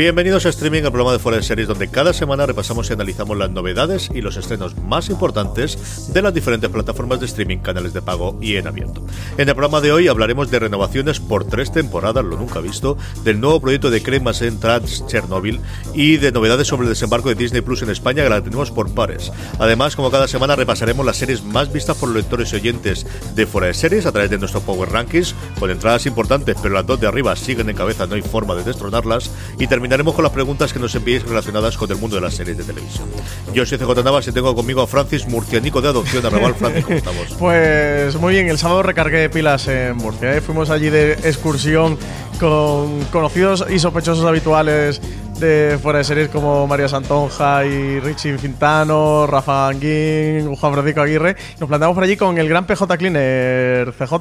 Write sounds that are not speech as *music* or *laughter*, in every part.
Bienvenidos a Streaming, el programa de Fuera de Series, donde cada semana repasamos y analizamos las novedades y los estrenos más importantes de las diferentes plataformas de streaming, canales de pago y en abierto. En el programa de hoy hablaremos de renovaciones por tres temporadas, lo nunca visto, del nuevo proyecto de Craig Mazin Trans Chernobyl y de novedades sobre el desembarco de Disney Plus en España, que la tenemos por pares. Además, como cada semana, repasaremos las series más vistas por los lectores y oyentes de Fuera de Series a través de nuestro Power Rankings, con entradas importantes, pero las dos de arriba siguen en cabeza, no hay forma de destronarlas. Y terminaremos con las preguntas que nos enviéis relacionadas con el mundo de las series de televisión. Yo soy CJ Navas y tengo conmigo a Francis Murcianico de Adopción. Arrabal, *laughs* Francis, ¿cómo estamos? Pues muy bien, el sábado recargué pilas en Murcia. ¿eh? Fuimos allí de excursión con conocidos y sospechosos habituales de fuera de series como María Santonja y Richie Fintano, Rafa Anguín, Juan Francisco Aguirre. Nos plantamos por allí con el gran PJ Cleaner CJ,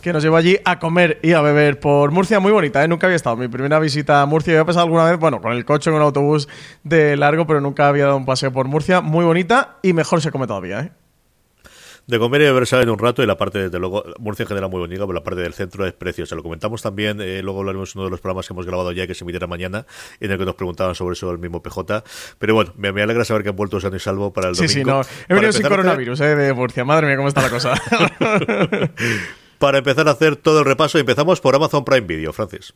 que nos llevó allí a comer y a beber por Murcia. Muy bonita, ¿eh? nunca había estado. Mi primera visita a Murcia, había pasado alguna vez, bueno, con el coche, con un autobús de largo, pero nunca había dado un paseo por Murcia. Muy bonita y mejor se come todavía, ¿eh? De comer y beber saben un rato y la parte, desde luego, Murcia en general muy bonita, pero la parte del centro es preciosa. Lo comentamos también, eh, luego hablaremos en uno de los programas que hemos grabado ya que se emitirá mañana, en el que nos preguntaban sobre eso el mismo PJ. Pero bueno, me, me alegra saber que han vuelto sano y salvo para el Sí, domingo. sí, no. He venido sin coronavirus, eh, de Murcia. Madre mía, cómo está la cosa. *laughs* Para empezar a hacer todo el repaso, empezamos por Amazon Prime Video, Francis.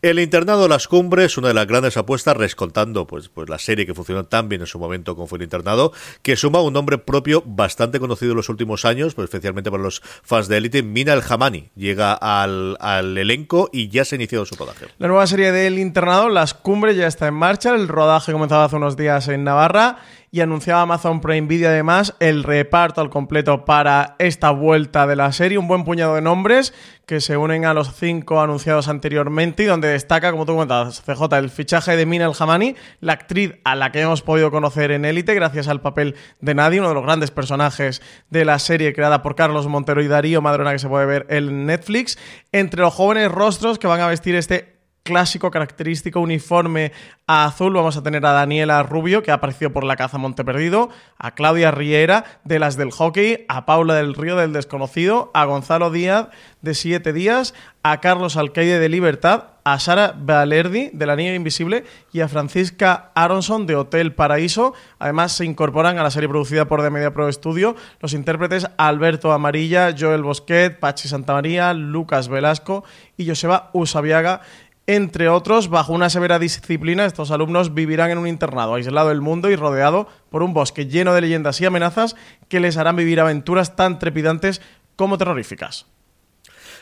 El internado Las Cumbres, una de las grandes apuestas, rescontando pues, pues la serie que funcionó tan bien en su momento como fue el internado, que suma un nombre propio bastante conocido en los últimos años, pues especialmente para los fans de élite. Mina El Hamani llega al, al elenco y ya se ha iniciado su rodaje. La nueva serie del internado, Las Cumbres, ya está en marcha. El rodaje comenzaba hace unos días en Navarra y anunciaba Amazon Prime Video además el reparto al completo para esta vuelta de la serie. Un buen puñado de nombres que se unen a los cinco anunciados anteriormente y donde destaca, como tú comentabas, CJ, el fichaje de Mina El Hamani, la actriz a la que hemos podido conocer en Élite gracias al papel de Nadie, uno de los grandes personajes de la serie creada por Carlos Montero y Darío Madrona que se puede ver en Netflix. Entre los jóvenes rostros que van a vestir este clásico, característico uniforme azul. Vamos a tener a Daniela Rubio, que ha aparecido por La Caza Monte Perdido, a Claudia Riera, de las del hockey, a Paula del Río, del Desconocido, a Gonzalo Díaz, de Siete Días, a Carlos Alcaide, de Libertad, a Sara Valerdi, de La Niña Invisible, y a Francisca Aronson, de Hotel Paraíso. Además, se incorporan a la serie producida por The Media Pro Studio los intérpretes Alberto Amarilla, Joel Bosquet, Pachi Santamaría, Lucas Velasco y Joseba Usabiaga entre otros, bajo una severa disciplina, estos alumnos vivirán en un internado aislado del mundo y rodeado por un bosque lleno de leyendas y amenazas que les harán vivir aventuras tan trepidantes como terroríficas.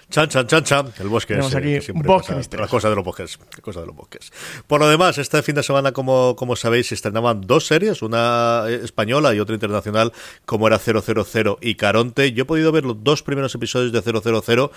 Chan, chan, chan, chan. El bosque Tenemos ese aquí que siempre bosque pasa. La cosa de los bosques. la cosa de los bosques. Por lo demás, este fin de semana, como, como sabéis, se estrenaban dos series, una eh, española y otra internacional, como era 000 y Caronte. Yo he podido ver los dos primeros episodios de 000.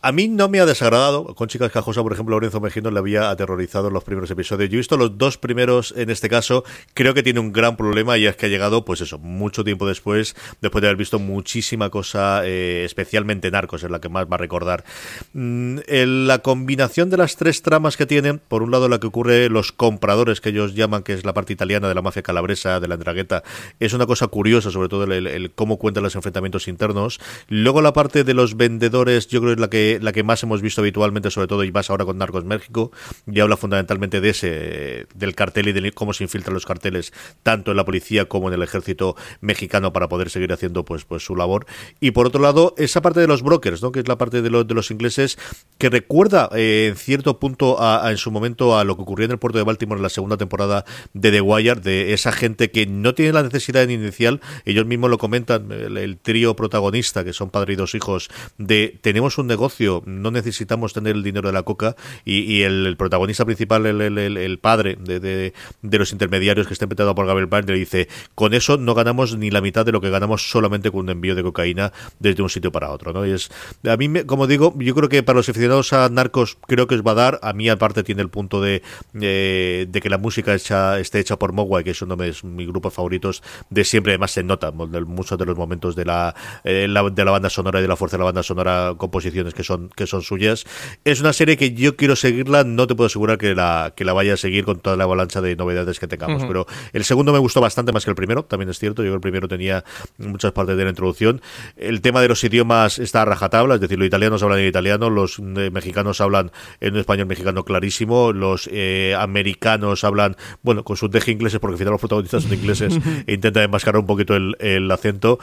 A mí no me ha desagradado. Con Chicas Cajosa, por ejemplo, Lorenzo Mejino le había aterrorizado en los primeros episodios. Yo he visto los dos primeros en este caso. Creo que tiene un gran problema y es que ha llegado, pues eso, mucho tiempo después, después de haber visto muchísima cosa, eh, especialmente Narcos, es la que más va a recordar. Mm, la combinación de las tres tramas que tienen, por un lado la que ocurre los compradores, que ellos llaman, que es la parte italiana de la mafia calabresa, de la Andragueta, es una cosa curiosa, sobre todo el, el- el cómo cuentan los enfrentamientos internos. Luego la parte de los vendedores, yo creo que es la que, la que más hemos visto habitualmente, sobre todo, y más ahora con Narcos México, y habla fundamentalmente de ese, del cartel y de cómo se infiltran los carteles, tanto en la policía como en el ejército mexicano, para poder seguir haciendo pues, pues su labor. Y por otro lado, esa parte de los brokers, ¿no? que es la parte de, los de los ingleses, que recuerda eh, en cierto punto a, en su momento a lo que ocurrió en el puerto de Baltimore en la segunda temporada de The Wire, de esa gente que no tiene la necesidad inicial, ellos mismos lo comentan, el, el trío protagonista, que son padre y dos hijos, de tenemos un negocio, no necesitamos tener el dinero de la coca, y, el, protagonista principal, el, el, el padre de, de, los intermediarios que está empezado por Gabriel Byrne, le dice, con eso no ganamos ni la mitad de lo que ganamos solamente con un envío de cocaína desde un sitio para otro, ¿no? Y es, a mí, me, como digo, yo creo que para los aficionados a narcos creo que os va a dar, a mí aparte tiene el punto de, de que la música hecha, esté hecha por Mogwai, que es uno de mis grupos favoritos de siempre, además se nota muchos de los momentos de la, eh, la, de la banda sonora y de la fuerza de la banda sonora, composiciones que son, que son suyas. Es una serie que yo quiero seguirla, no te puedo asegurar que la, que la vaya a seguir con toda la avalancha de novedades que tengamos, uh -huh. pero el segundo me gustó bastante más que el primero, también es cierto, yo el primero tenía muchas partes de la introducción. El tema de los idiomas está a rajatabla, es decir, los italianos hablan en italiano, los eh, mexicanos hablan en un español mexicano clarísimo, los eh, americanos hablan, bueno, con sus deje ingleses, porque al final los protagonistas son ingleses, e intentan enmascarar un poquito el, el acento.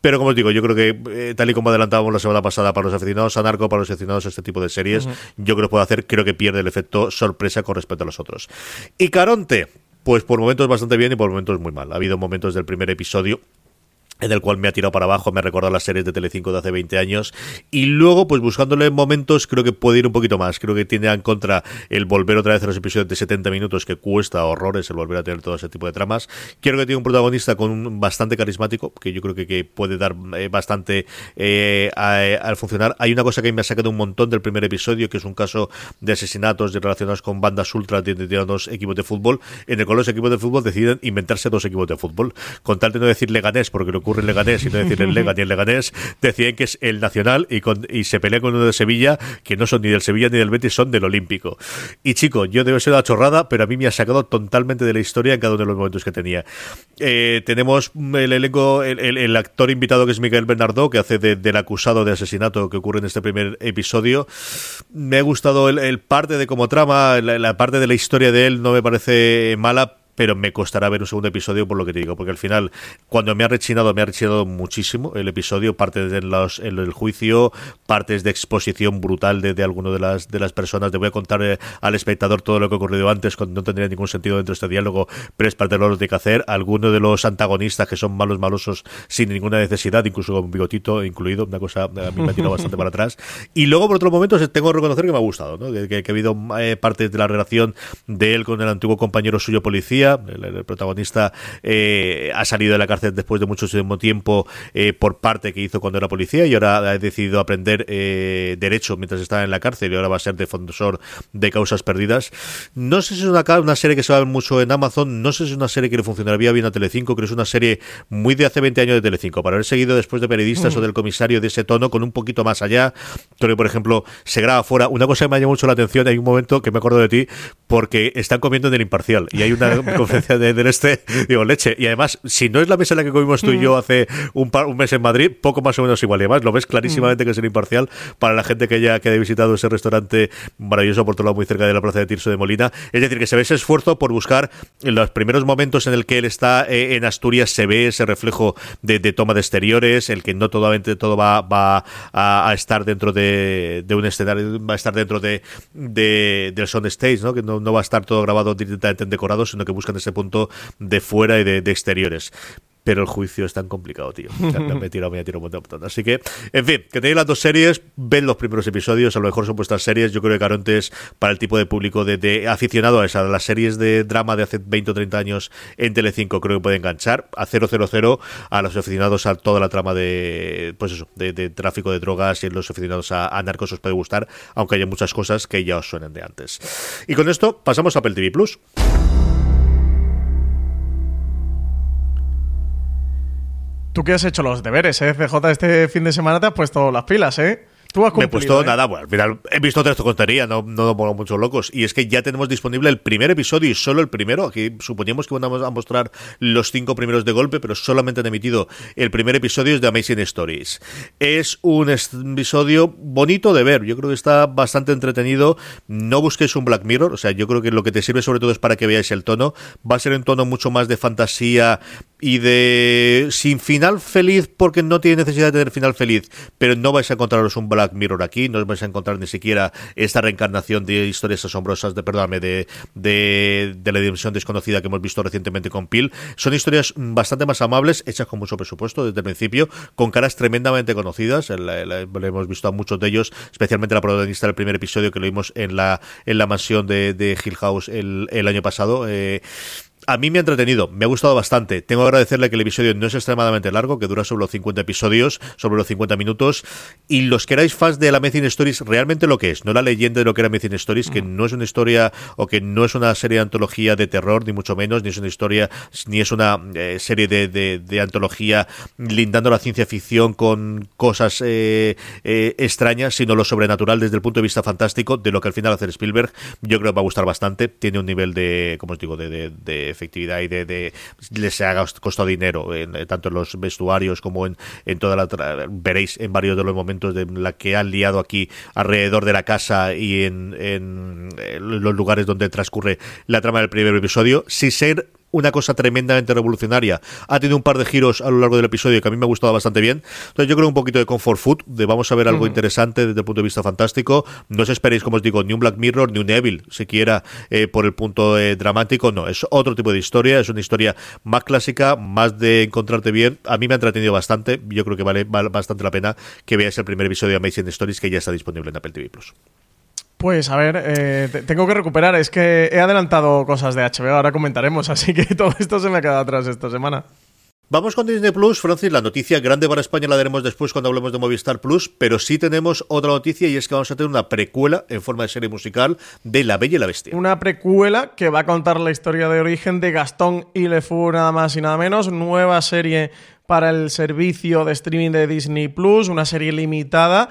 Pero como os digo, yo creo que eh, tal y como adelantábamos la semana pasada para los aficionados a narco, para los aficionados a este tipo de series, uh -huh. yo creo que puede hacer, creo que pierde el efecto sorpresa con respecto a los otros. Y Caronte, pues por momentos bastante bien y por momentos muy mal. Ha habido momentos del primer episodio en el cual me ha tirado para abajo, me ha recordado las series de Telecinco de hace 20 años. Y luego pues buscándole momentos creo que puede ir un poquito más, creo que tiene en contra el volver otra vez a los episodios de 70 minutos que cuesta horrores el volver a tener todo ese tipo de tramas, quiero que tiene un protagonista con un bastante carismático, que yo creo que, que puede dar eh, bastante eh, al funcionar, hay una cosa que me ha sacado un montón del primer episodio, que es un caso de asesinatos relacionados con bandas ultra de, de, de dos equipos de fútbol, en el cual los equipos de fútbol deciden inventarse dos equipos de fútbol, con tal de no decir Leganés, porque lo ocurre en Leganés y decir el Lega ni el Leganés, deciden que es el Nacional y, y se pelea con uno de Sevilla, que no son ni del Sevilla ni del Betis, son del Olímpico. Y chico, yo debe ser una chorrada, pero a mí me ha sacado totalmente de la historia en cada uno de los momentos que tenía. Eh, tenemos el elenco, el, el, el, actor invitado que es Miguel Bernardo, que hace de, del acusado de asesinato que ocurre en este primer episodio. Me ha gustado el, el parte de como trama, la, la parte de la historia de él no me parece mala, pero me costará ver un segundo episodio por lo que te digo, porque al final, cuando me ha rechinado, me ha rechinado muchísimo el episodio, parte de los, el, el juicio, partes de exposición brutal de, de alguno de las, de las personas. Te voy a contar eh, al espectador todo lo que ha ocurrido antes, cuando no tendría ningún sentido dentro de este diálogo, pero es parte de lo que hay que hacer. Algunos de los antagonistas que son malos, malosos, sin ninguna necesidad, incluso con un bigotito incluido, una cosa a mí me ha tirado bastante para atrás. Y luego, por otro momento, tengo que reconocer que me ha gustado, ¿no? que ha habido eh, partes de la relación de él con el antiguo compañero suyo policía, el, el, protagonista eh, ha salido de la cárcel después de mucho tiempo eh, por parte que hizo cuando era policía y ahora ha decidido aprender eh, derecho mientras estaba en la cárcel y ahora va a ser defensor de causas perdidas. No sé si es una, una serie que se va a ver mucho en Amazon, no sé si es una serie que le funcionaría bien a Telecinco, creo que es una serie muy de hace 20 años de Telecinco, para haber seguido después de periodistas mm. o del comisario de ese tono con un poquito más allá. Creo que, por ejemplo, se graba fuera. Una cosa que me ha llamado mucho la atención, hay un momento que me acuerdo de ti, porque están comiendo en el imparcial y hay una *laughs* conferencia de, del este, digo, leche. Y además, si no es la mesa en la que comimos tú y yo hace un, par, un mes en Madrid, poco más o menos igual. Y además, lo ves clarísimamente que es el imparcial para la gente que ya que haya visitado ese restaurante maravilloso por todo lado muy cerca de la plaza de Tirso de Molina. Es decir, que se ve ese esfuerzo por buscar en los primeros momentos en el que él está eh, en Asturias, se ve ese reflejo de, de, toma de exteriores, el que no totalmente todo va, va a, a, estar dentro de, de, un escenario, va a estar dentro de, de del sound stage, ¿no? que no, no va a estar todo grabado directamente en decorado, sino que buscan ese punto de fuera y de, exteriores pero el juicio es tan complicado, tío. Me, he tirado, me he tirado un montón. Así que, en fin, que tenéis las dos series, ven los primeros episodios, a lo mejor son vuestras series. Yo creo que Caronte es para el tipo de público de, aficionado a esas, a las series de drama de hace 20 o 30 años en Telecinco, creo que puede enganchar. A 000 a los aficionados a toda la trama de, pues eso, de, tráfico de drogas y los aficionados a, a narcos os puede gustar, aunque haya muchas cosas que ya os suenen de antes. Y con esto pasamos a Apple TV Plus. Tú que has hecho los deberes, ¿eh? CJ, este fin de semana te has puesto las pilas, ¿eh? Tú has Me he puesto ¿eh? nada, bueno, al final he visto otra tontería, no, no pongo muchos locos. Y es que ya tenemos disponible el primer episodio y solo el primero. Aquí suponíamos que íbamos a mostrar los cinco primeros de golpe, pero solamente han emitido el primer episodio de Amazing Stories. Es un episodio bonito de ver, yo creo que está bastante entretenido. No busquéis un Black Mirror, o sea, yo creo que lo que te sirve sobre todo es para que veáis el tono. Va a ser un tono mucho más de fantasía y de sin final feliz porque no tiene necesidad de tener final feliz, pero no vais a encontraros un Black Mirror aquí, no vais a encontrar ni siquiera esta reencarnación de historias asombrosas, de perdóname, de, de, de la dimensión desconocida que hemos visto recientemente con Peel. Son historias mm, bastante más amables, hechas con mucho presupuesto desde el principio, con caras tremendamente conocidas, le hemos visto a muchos de ellos, especialmente la protagonista del primer episodio que lo vimos en la, en la mansión de, de Hill House el, el año pasado. Eh, a mí me ha entretenido, me ha gustado bastante. Tengo que agradecerle que el episodio no es extremadamente largo, que dura sobre los 50 episodios, sobre los 50 minutos. Y los que erais fans de la Amazing Stories, realmente lo que es, no la leyenda de lo que era Amazing Stories, que no es una historia o que no es una serie de antología de terror, ni mucho menos, ni es una historia, ni es una eh, serie de, de- de antología lindando la ciencia ficción con cosas eh, eh, extrañas, sino lo sobrenatural desde el punto de vista fantástico, de lo que al final hace Spielberg. Yo creo que va a gustar bastante. Tiene un nivel de, como os digo, de, de- de efectividad y de, de les ha costado dinero, en, eh, tanto en los vestuarios como en, en toda la. Veréis en varios de los momentos de la que han liado aquí alrededor de la casa y en, en, eh, los lugares donde transcurre la trama del primer episodio. Si ser una cosa tremendamente revolucionaria. Ha tenido un par de giros a lo largo del episodio que a mí me ha gustado bastante bien. Entonces yo creo un poquito de comfort food, de vamos a ver algo interesante desde el punto de vista fantástico. No os esperéis, como os digo, ni un Black Mirror, ni un Evil, siquiera eh, por el punto eh, dramático. No, es otro tipo de historia, es una historia más clásica, más de encontrarte bien. A mí me ha entretenido bastante. Yo creo que vale, vale bastante la pena que veáis el primer episodio de Amazing Stories que ya está disponible en Apple TV Plus. Pues a ver, eh, te- tengo que recuperar. Es que he adelantado cosas de HBO, ahora comentaremos, *laughs* así que todo esto se me ha quedado atrás esta semana. Vamos con Disney Plus, Francis. La noticia grande para España la daremos después cuando hablemos de Movistar Plus, pero sí tenemos otra noticia y es que vamos a tener una precuela en forma de serie musical de La Bella y la Bestia. Una precuela que va a contar la historia de origen de Gastón y Le Fou, nada más y nada menos. Nueva serie para el servicio de streaming de Disney Plus, una serie limitada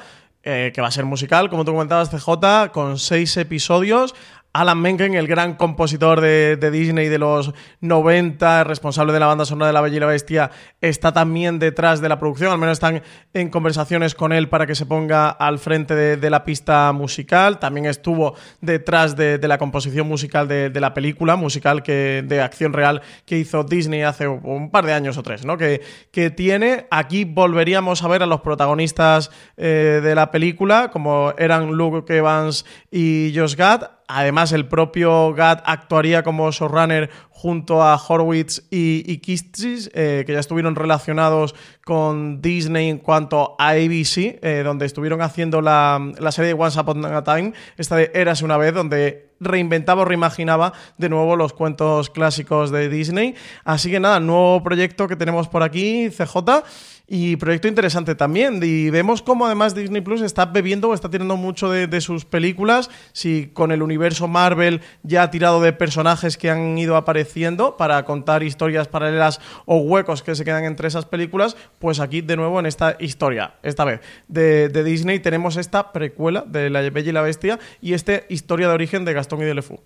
eh, que va a ser musical, como tú comentabas, CJ, con seis episodios. Alan Menken, el gran compositor de, Disney de los 90, responsable de la banda sonora de La Bella y la Bestia, está también detrás de la producción, al menos están en conversaciones con él para que se ponga al frente de, la pista musical. También estuvo detrás de, la composición musical de, la película, musical de acción real que hizo Disney hace un par de años o tres, ¿no? Que, que tiene. Aquí volveríamos a ver a los protagonistas eh, de la película, como eran Luke Evans y Josh Gad. Además, el propio Gad actuaría como showrunner junto a Horowitz y, y Kistis, eh, que ya estuvieron relacionados con Disney en cuanto a ABC, eh, donde estuvieron haciendo la, la serie de Once Upon a Time, esta de Érase una vez, donde reinventaba o reimaginaba de nuevo los cuentos clásicos de Disney. Así que nada, nuevo proyecto que tenemos por aquí, CJ. Y proyecto interesante también. Y vemos cómo además Disney Plus está bebiendo o está tirando mucho de, sus películas. Si con el universo Marvel ya ha tirado de personajes que han ido apareciendo para contar historias paralelas o huecos que se quedan entre esas películas, pues aquí de nuevo en esta historia, esta vez de, de Disney, tenemos esta precuela de La Bella y la Bestia y esta historia de origen de Gastón y de LeFou.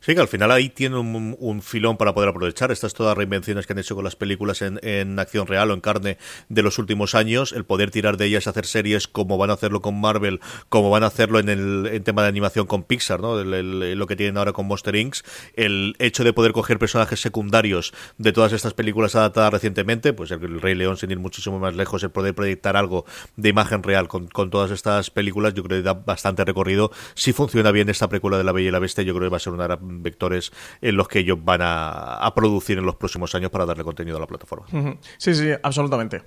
Sí, que al final ahí tiene un, filón para poder aprovechar estas todas reinvenciones que han hecho con las películas en, en, acción real o en carne de los últimos años, el poder tirar de ellas, hacer series como van a hacerlo con Marvel, como van a hacerlo en el en tema de animación con Pixar, ¿no? Lo que tienen ahora con Monster Inc. El hecho de poder coger personajes secundarios de todas estas películas adaptadas recientemente, pues el, Rey León sin ir muchísimo más lejos, el poder proyectar algo de imagen real con, con todas estas películas, yo creo que da bastante recorrido. Si funciona bien esta precuela de La Bella y la Bestia, yo creo que va a ser una vectores en los que ellos van a, a producir en los próximos años para darle contenido a la plataforma. Sí, sí, absolutamente.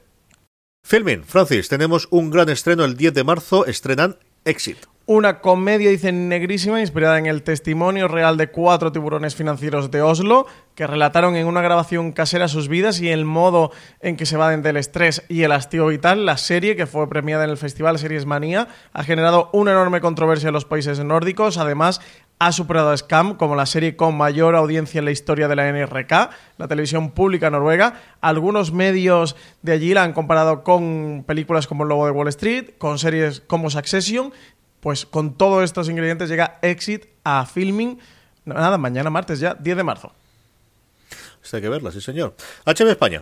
Filming, Francis, tenemos un gran estreno el 10 de marzo, estrenan Exit. Una comedia, dicen negrísima, inspirada en el testimonio real de cuatro tiburones financieros de Oslo, que relataron en una grabación casera sus vidas y el modo en que se evaden del estrés y el hastío vital. La serie, que fue premiada en el Festival Series Manía, ha generado una enorme controversia en los países nórdicos. Además, ha superado a Scam como la serie con mayor audiencia en la historia de la NRK, la televisión pública noruega. Algunos medios de allí la han comparado con películas como El Lobo de Wall Street, con series como Succession. Pues con todos estos ingredientes llega Exit a Filming. Nada, mañana martes ya, 10 de marzo. Hay que verla, sí señor. HB España.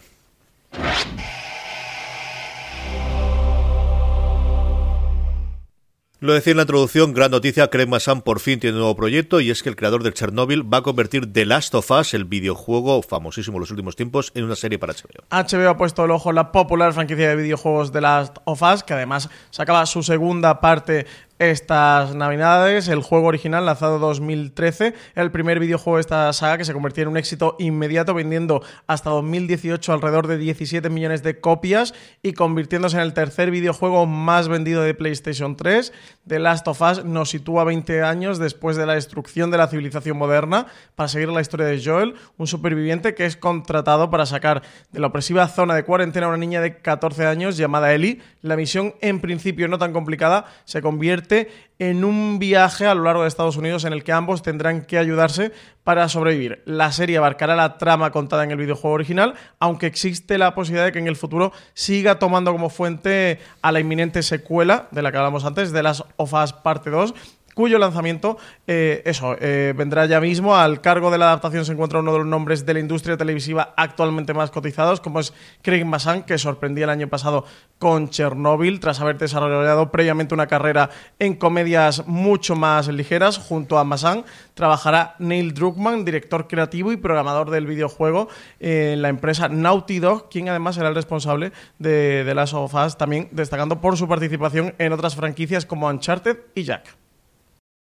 Lo decía en la introducción, gran noticia, Craig Massan por fin tiene un nuevo proyecto y es que el creador de Chernobyl va a convertir The Last of Us, el videojuego famosísimo en los últimos tiempos, en una serie para HBO. HBO ha puesto el ojo en la popular franquicia de videojuegos The Last of Us, que además sacaba su segunda parte estas navidades, el juego original lanzado en 2013, el primer videojuego de esta saga que se convirtió en un éxito inmediato vendiendo hasta 2018 alrededor de 17 millones de copias y convirtiéndose en el tercer videojuego más vendido de PlayStation 3. The Last of Us nos sitúa 20 años después de la destrucción de la civilización moderna para seguir la historia de Joel, un superviviente que es contratado para sacar de la opresiva zona de cuarentena a una niña de 14 años llamada Ellie. La misión, en principio no tan complicada, se convierte en un viaje a lo largo de Estados Unidos en el que ambos tendrán que ayudarse para sobrevivir. La serie abarcará la trama contada en el videojuego original, aunque existe la posibilidad de que en el futuro siga tomando como fuente a la inminente secuela de la que hablamos antes, de las of Us parte 2, cuyo lanzamiento, eh, eso, eh, vendrá ya mismo. Al cargo de la adaptación se encuentra uno de los nombres de la industria televisiva actualmente más cotizados, como es Craig Massan, que sorprendía el año pasado con Chernobyl, tras haber desarrollado previamente una carrera en comedias mucho más ligeras. Junto a Massan trabajará Neil Druckmann, director creativo y programador del videojuego eh, en la empresa Naughty Dog, quien además será el responsable de, de Last of también destacando por su participación en otras franquicias como Uncharted y Jack.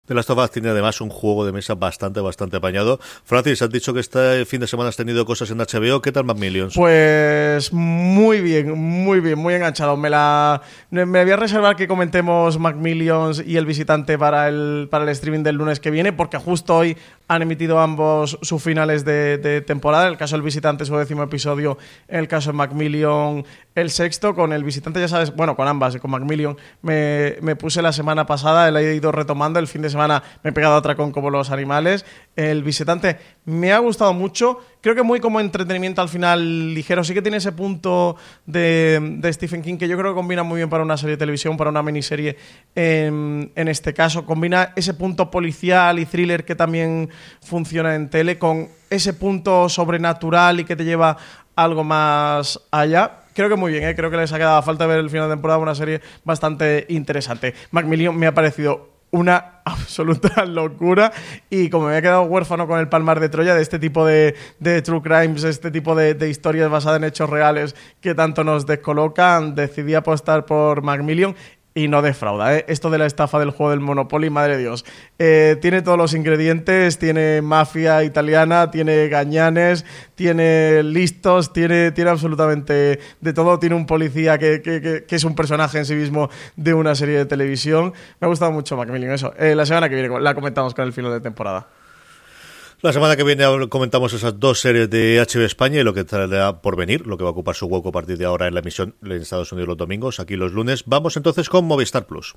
The Last of tiene además un juego de mesa bastante, bastante apañado. Francis, has dicho que este fin de semana has tenido cosas en HBO. ¿Qué tal Macmillions? Pues muy bien, muy bien, muy enganchado. Me la me voy a que comentemos Macmillions y el visitante para el, para el streaming del lunes que viene, porque justo hoy han emitido ambos sus finales de, temporada. El caso del visitante, su décimo episodio. El caso de Macmillion, el sexto. Con el visitante, ya sabes, bueno, con ambas, con Macmillion, me, me puse la semana pasada, la he ido retomando. El fin de semana me he pegado otra con como los animales. El visitante me ha gustado mucho. Creo que muy como entretenimiento al final ligero. Sí que tiene ese punto de, Stephen King que yo creo que combina muy bien para una serie de televisión, para una miniserie en, en este caso. Combina ese punto policial y thriller que también funciona en tele con ese punto sobrenatural y que te lleva algo más allá. Creo que muy bien, ¿eh? creo que les ha quedado falta ver el final de temporada, una serie bastante interesante. Macmillion me ha parecido una *laughs* absoluta locura. Y como me había quedado huérfano con el Palmar de Troya de este tipo de, true crimes, este tipo de, historias basadas en hechos reales que tanto nos descolocan, decidí apostar por Macmillion y no defrauda. ¿eh? Esto de la estafa del juego del Monopoly, madre de Dios. Eh, tiene todos los ingredientes, tiene mafia italiana, tiene gañanes, tiene listos, tiene, tiene absolutamente de todo. Tiene un policía que, que, que, que, es un personaje en sí mismo de una serie de televisión. Me ha gustado mucho Macmillan, eso. Eh, la semana que viene la comentamos con el final de temporada. La semana que viene comentamos esas dos series de HBO España y lo que traerá por venir, lo que va a ocupar su hueco a partir de ahora en la emisión en Estados Unidos los domingos, aquí los lunes. Vamos entonces con Movistar Plus.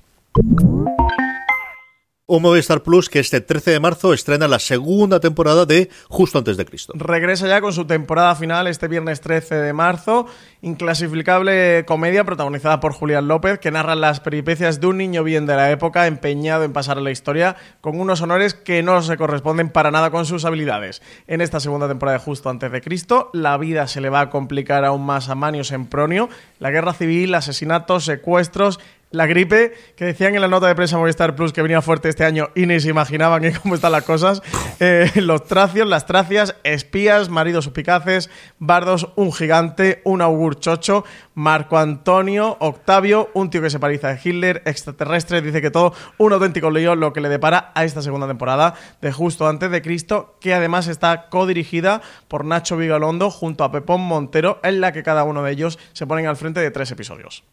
Un Movistar Plus que este 13 de marzo estrena la segunda temporada de Justo antes de Cristo. Regresa ya con su temporada final este viernes 13 de marzo. Inclasificable comedia protagonizada por Julián López que narra las peripecias de un niño bien de la época empeñado en pasar a la historia con unos honores que no se corresponden para nada con sus habilidades. En esta segunda temporada de Justo antes de Cristo, la vida se le va a complicar aún más a Manio Sempronio. La guerra civil, asesinatos, secuestros La gripe, que decían en la nota de prensa Movistar Plus que venía fuerte este año y ni se imaginaban que *laughs* cómo están las cosas. *laughs* Eh, los tracios, las tracias, espías, maridos suspicaces, bardos, un gigante, un augur chocho, Marco Antonio, Octavio, un tío que se parece a Hitler, extraterrestre, dice que todo un auténtico lío lo que le depara a esta segunda temporada de Justo Antes de Cristo, que además está codirigida por Nacho Vigalondo junto a Pepón Montero, en la que cada uno de ellos se ponen al frente de tres episodios.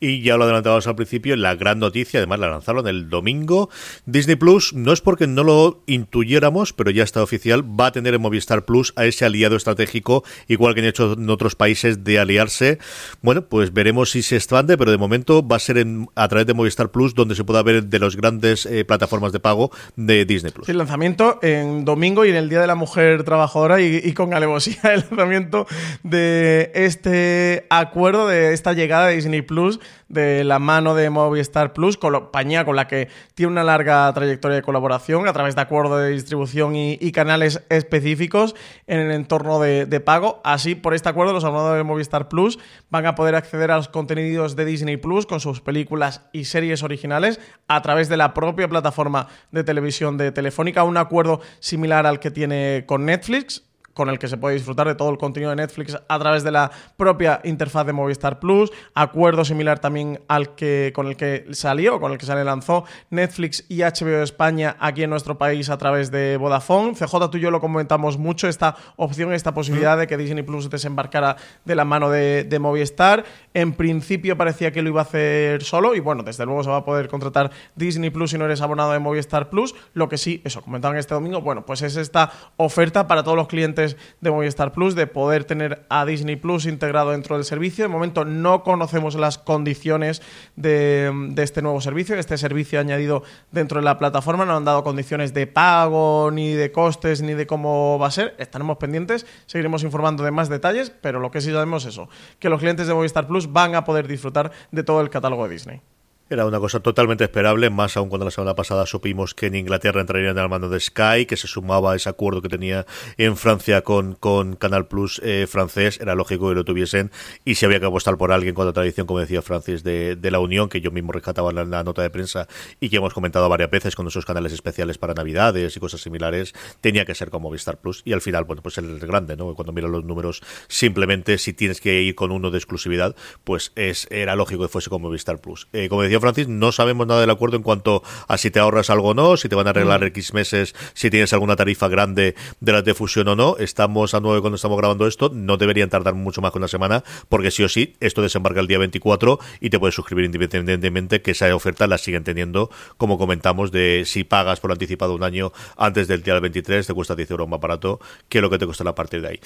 Y ya lo adelantábamos al principio, la gran noticia, además la lanzaron el domingo. Disney Plus, no es porque no lo intuyéramos, pero ya está oficial, va a tener en Movistar Plus a ese aliado estratégico, igual que han hecho en otros países, de aliarse. Bueno, pues veremos si se expande, pero de momento va a ser en, a través de Movistar Plus donde se pueda ver de las grandes eh, plataformas de pago de Disney Plus. El lanzamiento en domingo y en el Día de la Mujer Trabajadora y, y con alevosía *laughs* el lanzamiento de este acuerdo, de esta llegada de Disney Plus de la mano de Movistar Plus, compañía con la que tiene una larga trayectoria de colaboración a través de acuerdos de distribución y, canales específicos en el entorno de, de, pago. Así, por este acuerdo, los abonados de Movistar Plus van a poder acceder a los contenidos de Disney Plus con sus películas y series originales a través de la propia plataforma de televisión de Telefónica, un acuerdo similar al que tiene con Netflix con el que se puede disfrutar de todo el contenido de Netflix a través de la propia interfaz de Movistar Plus, acuerdo similar también al que con el que salió, con el que se le lanzó Netflix y HBO España aquí en nuestro país a través de Vodafone. CJ, tú y yo lo comentamos mucho, esta opción, esta posibilidad de que Disney Plus desembarcara de la mano de, de Movistar. En principio parecía que lo iba a hacer solo y bueno, desde luego se va a poder contratar Disney Plus si no eres abonado de Movistar Plus. Lo que sí, eso, comentaban este domingo, bueno, pues es esta oferta para todos los clientes de Movistar Plus, de poder tener a Disney Plus integrado dentro del servicio. De momento no conocemos las condiciones de, de, este nuevo servicio, este servicio añadido dentro de la plataforma. No han dado condiciones de pago, ni de costes, ni de cómo va a ser. Estaremos pendientes, seguiremos informando de más detalles, pero lo que sí sabemos es eso, que los clientes de Movistar Plus van a poder disfrutar de todo el catálogo de Disney. Era una cosa totalmente esperable, más aún cuando la semana pasada supimos que en Inglaterra entrarían al mando de Sky, que se sumaba a ese acuerdo que tenía en Francia con, con Canal Plus eh, francés. Era lógico que lo tuviesen y si había que apostar por alguien con la tradición, como decía Francis, de, de la Unión, que yo mismo rescataba en la, nota de prensa y que hemos comentado varias veces con esos canales especiales para Navidades y cosas similares, tenía que ser como Movistar Plus. Y al final, bueno, pues el grande, ¿no? Cuando miras los números, simplemente si tienes que ir con uno de exclusividad, pues es era lógico que fuese como Movistar Plus. Eh, como decía Francis, no sabemos nada del acuerdo en cuanto a si te ahorras algo o no, si te van a arreglar mm. X meses, si tienes alguna tarifa grande de las de fusión o no. Estamos a 9 cuando estamos grabando esto, no deberían tardar mucho más que una semana, porque sí o sí, esto desembarca el día 24 y te puedes suscribir independientemente que esa oferta la siguen teniendo, como comentamos, de si pagas por anticipado un año antes del día del 23, te cuesta 10 euros más barato que lo que te costará a partir de ahí.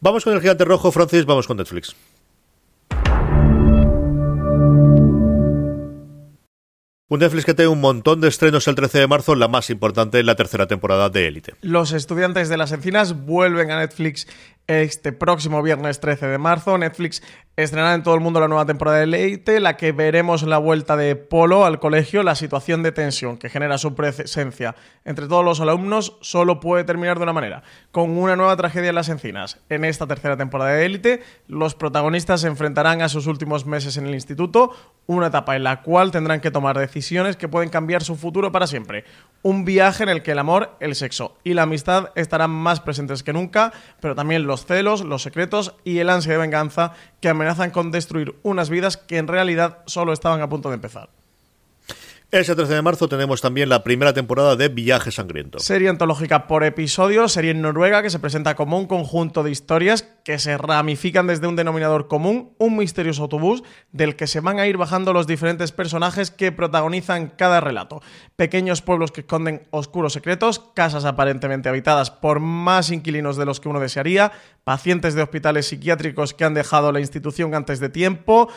Vamos con el gigante rojo, Francis, vamos con Netflix. Un Netflix que tiene un montón de estrenos el 13 de marzo, la más importante, la tercera temporada de Élite. Los estudiantes de las encinas vuelven a Netflix este próximo viernes 13 de marzo. Netflix estrenará en todo el mundo la nueva temporada de Leite, la que veremos la vuelta de Polo al colegio. La situación de tensión que genera su presencia entre todos los alumnos solo puede terminar de una manera, con una nueva tragedia en las encinas. En esta tercera temporada de Élite, los protagonistas se enfrentarán a sus últimos meses en el instituto, una etapa en la cual tendrán que tomar decisiones que pueden cambiar su futuro para siempre. Un viaje en el que el amor, el sexo y la amistad estarán más presentes que nunca, pero también los celos, los secretos y el ansia de venganza que amenazan con destruir unas vidas que en realidad solo estaban a punto de empezar. Ese 13 de marzo tenemos también la primera temporada de Viaje Sangriento. Serie antológica por episodio, serie en Noruega que se presenta como un conjunto de historias que se ramifican desde un denominador común, un misterioso autobús del que se van a ir bajando los diferentes personajes que protagonizan cada relato. Pequeños pueblos que esconden oscuros secretos, casas aparentemente habitadas por más inquilinos de los que uno desearía, pacientes de hospitales psiquiátricos que han dejado la institución antes de tiempo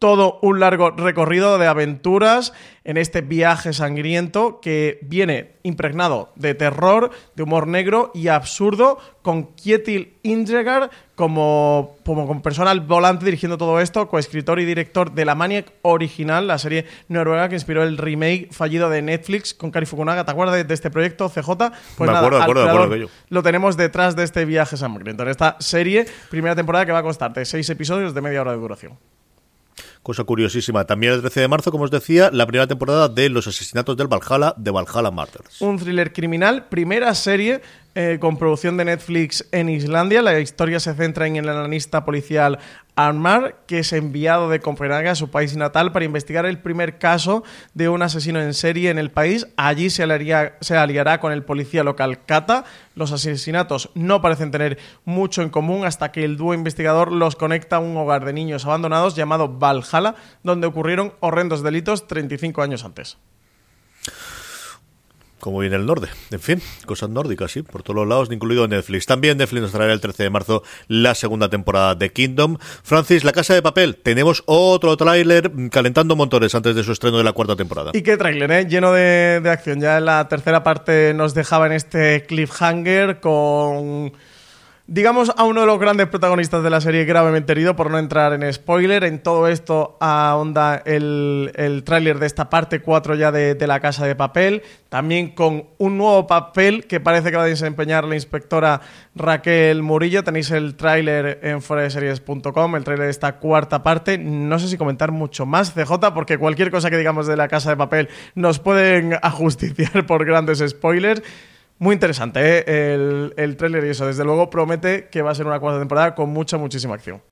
todo un largo recorrido de aventuras en este viaje sangriento que viene impregnado de terror, de humor negro y absurdo, con Kjetil Indregar como, como, persona al volante dirigiendo todo esto, coescritor y director de La Maniac original, la serie noruega que inspiró el remake fallido de Netflix con Kari Fukunaga. ¿Te acuerdas de, de este proyecto, CJ? Pues Me nada, acuerdo, acuerdo, creador, acuerdo lo tenemos detrás de este viaje sangriento, en esta serie, primera temporada que va a costarte seis episodios de media hora de duración. Cosa curiosísima. También el 13 de marzo, como os decía, la primera temporada de Los asesinatos del Valhalla, de Valhalla Murders. Un thriller criminal, primera serie eh, con producción de Netflix en Islandia. La historia se centra en el analista policial Armar, que es enviado de Copenhague a su país natal para investigar el primer caso de un asesino en serie en el país. Allí se aliará, se aliará con el policía local Kata. Los asesinatos no parecen tener mucho en común hasta que el dúo investigador los conecta a un hogar de niños abandonados llamado Valhalla, donde ocurrieron horrendos delitos 35 años antes. Como viene el norte. En fin, cosas nórdicas, sí, por todos los lados, incluido Netflix. También Netflix nos traerá el 13 de marzo la segunda temporada de Kingdom. Francis, La Casa de Papel. Tenemos otro tráiler calentando motores antes de su estreno de la cuarta temporada. Y qué tráiler, ¿eh? Lleno de, de acción. Ya en la tercera parte nos dejaba en este cliffhanger con digamos, a uno de los grandes protagonistas de la serie gravemente herido, por no entrar en spoiler. En todo esto ahonda el, el tráiler de esta parte 4 ya de, de, La Casa de Papel, también con un nuevo papel que parece que va a desempeñar la inspectora Raquel Murillo. Tenéis el tráiler en foreseries.com, el tráiler de esta cuarta parte. No sé si comentar mucho más, CJ, porque cualquier cosa que digamos de La Casa de Papel nos pueden ajusticiar por grandes spoilers. Muy interesante ¿eh? el, el tráiler y eso, desde luego promete que va a ser una cuarta temporada con mucha, muchísima acción.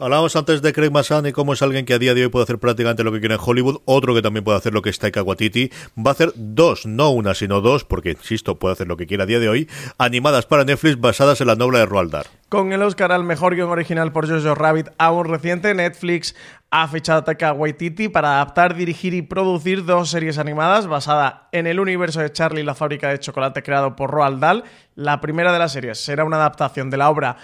Hablábamos antes de Craig Massan y cómo es alguien que a día de hoy puede hacer prácticamente lo que quiere en Hollywood, otro que también puede hacer lo que es Taika Waititi, va a hacer dos, no una, sino dos, porque, insisto, puede hacer lo que quiera a día de hoy, animadas para Netflix basadas en la novela de Roald Dahl. Con el Oscar al mejor guion original por Jojo Rabbit aún reciente, Netflix ha fichado a Taika Waititi para adaptar, dirigir y producir dos series animadas basadas en el universo de Charlie y la fábrica de chocolate creado por Roald Dahl. La primera de las series será una adaptación de la obra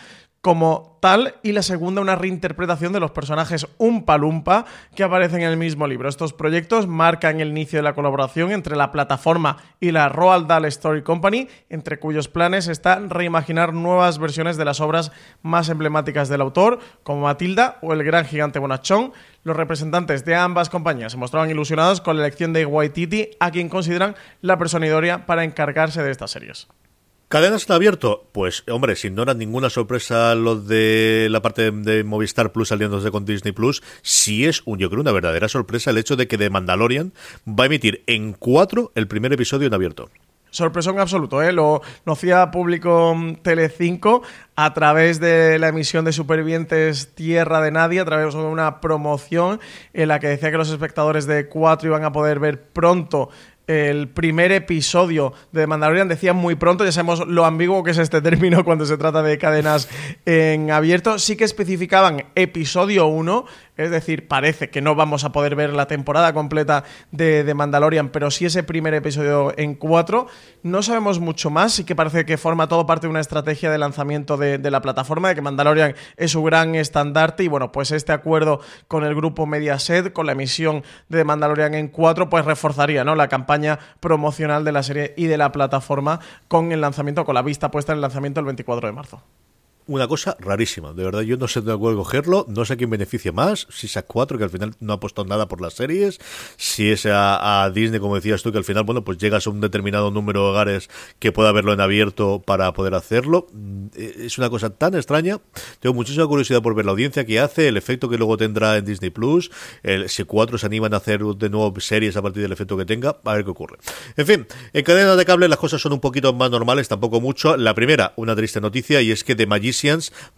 como tal y la segunda una reinterpretación de los personajes Umpa Lumpa que aparecen en el mismo libro. Estos proyectos marcan el inicio de la colaboración entre la plataforma y la Roald Dahl Story Company, entre cuyos planes está reimaginar nuevas versiones de las obras más emblemáticas del autor, como Matilda o El gran gigante Bonachón. Los representantes de ambas compañías se mostraban ilusionados con la elección de Waititi, a quien consideran la persona idónea para encargarse de estas series. ¿Cadenas en abierto? Pues, hombre, sin no ninguna sorpresa lo de la parte de, Movistar Plus aliándose con Disney Plus, sí es, un, yo creo, una verdadera sorpresa el hecho de que The Mandalorian va a emitir en cuatro el primer episodio en abierto. Sorpresón absoluto, ¿eh? Lo, hacía público Telecinco a través de la emisión de Supervivientes Tierra de Nadie, a través de una promoción en la que decía que los espectadores de 4 iban a poder ver pronto el primer episodio de Mandalorian. Decía muy pronto, ya sabemos lo ambiguo que es este término *laughs* cuando se trata de cadenas en abierto, sí que especificaban episodio 1, es decir, parece que no vamos a poder ver la temporada completa de, Mandalorian, pero sí ese primer episodio en 4, no sabemos mucho más, sí que parece que forma todo parte de una estrategia de lanzamiento de, de la plataforma, de que Mandalorian es su gran estandarte. Y bueno, pues este acuerdo con el grupo Mediaset, con la emisión de Mandalorian en 4, pues reforzaría ¿no? la campaña promocional de la serie y de la plataforma con el lanzamiento, con la vista puesta en el lanzamiento el 24 de marzo una cosa rarísima. De verdad, yo no sé de dónde cogerlo, no sé quién beneficia más, si es a 4, que al final no ha apostado nada por las series, si es a, a, Disney, como decías tú, que al final, bueno, pues llegas a un determinado número de hogares que pueda verlo en abierto para poder hacerlo. Es una cosa tan extraña. Tengo muchísima curiosidad por ver la audiencia que hace, el efecto que luego tendrá en Disney Plus, el, si 4 se animan a hacer de nuevo series a partir del efecto que tenga, a ver qué ocurre. En fin, en cadena de cable las cosas son un poquito más normales, tampoco mucho. La primera, una triste noticia, y es que The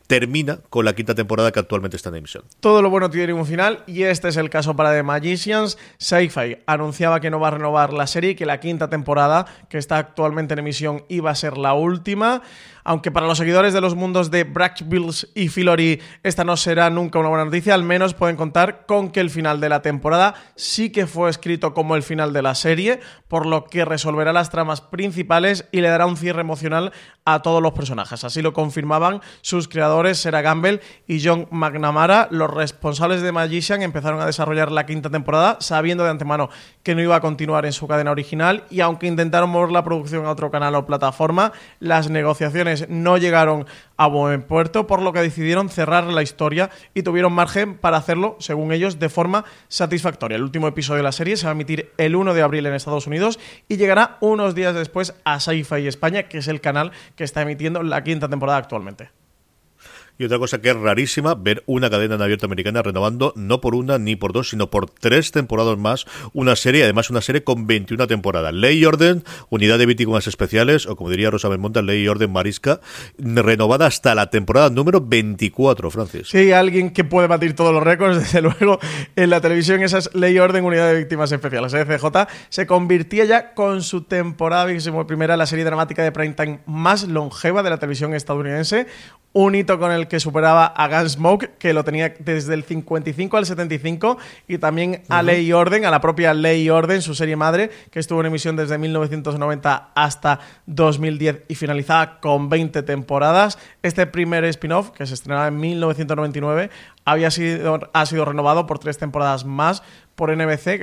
Termina con la quinta temporada que actualmente está en emisión. Todo lo bueno tiene un final y este es el caso para The Magicians. Sci-Fi anunciaba que no va a renovar la serie y que la quinta temporada que está actualmente en emisión iba a ser la última. Aunque para los seguidores de los mundos de Bills y Fillory esta no será nunca una buena noticia, al menos pueden contar con que el final de la temporada sí que fue escrito como el final de la serie, por lo que resolverá las tramas principales y le dará un cierre emocional a todos los personajes. Así lo confirmaban sus creadores Sarah Gamble y John McNamara. Los responsables de Magician empezaron a desarrollar la quinta temporada sabiendo de antemano que no iba a continuar en su cadena original y aunque intentaron mover la producción a otro canal o plataforma, las negociaciones no llegaron a buen puerto, por lo que decidieron cerrar la historia y tuvieron margen para hacerlo, según ellos, de forma satisfactoria. El último episodio de la serie se va a emitir el 1 de abril en Estados Unidos y llegará unos días después a Sci-Fi España, que es el canal que está emitiendo la quinta temporada actualmente. Y otra cosa que es rarísima, ver una cadena en abierto americana renovando no por una ni por dos, sino por tres temporadas más una serie, además una serie con 21 temporadas. Ley Orden, Unidad de Víctimas Especiales, o como diría Rosa Belmonte, Ley y Orden Marisca, renovada hasta la temporada número 24, Francis. Sí, alguien que puede batir todos los récords, *laughs* desde luego, en la televisión, esa es Ley Orden, Unidad de Víctimas Especiales. CJ se convirtió ya con su temporada primera en la serie dramática de primetime más longeva de la televisión estadounidense, un hito con el que superaba a Gunsmoke, que lo tenía desde el 55 al 75, y también a Ley y Orden, a la propia Ley y Orden, su serie madre, que estuvo en emisión desde 1990 hasta 2010 y finalizaba con 20 temporadas. Este primer spin-off, que se estrenaba en 1999, había sido, ha sido renovado por tres temporadas más por NBC,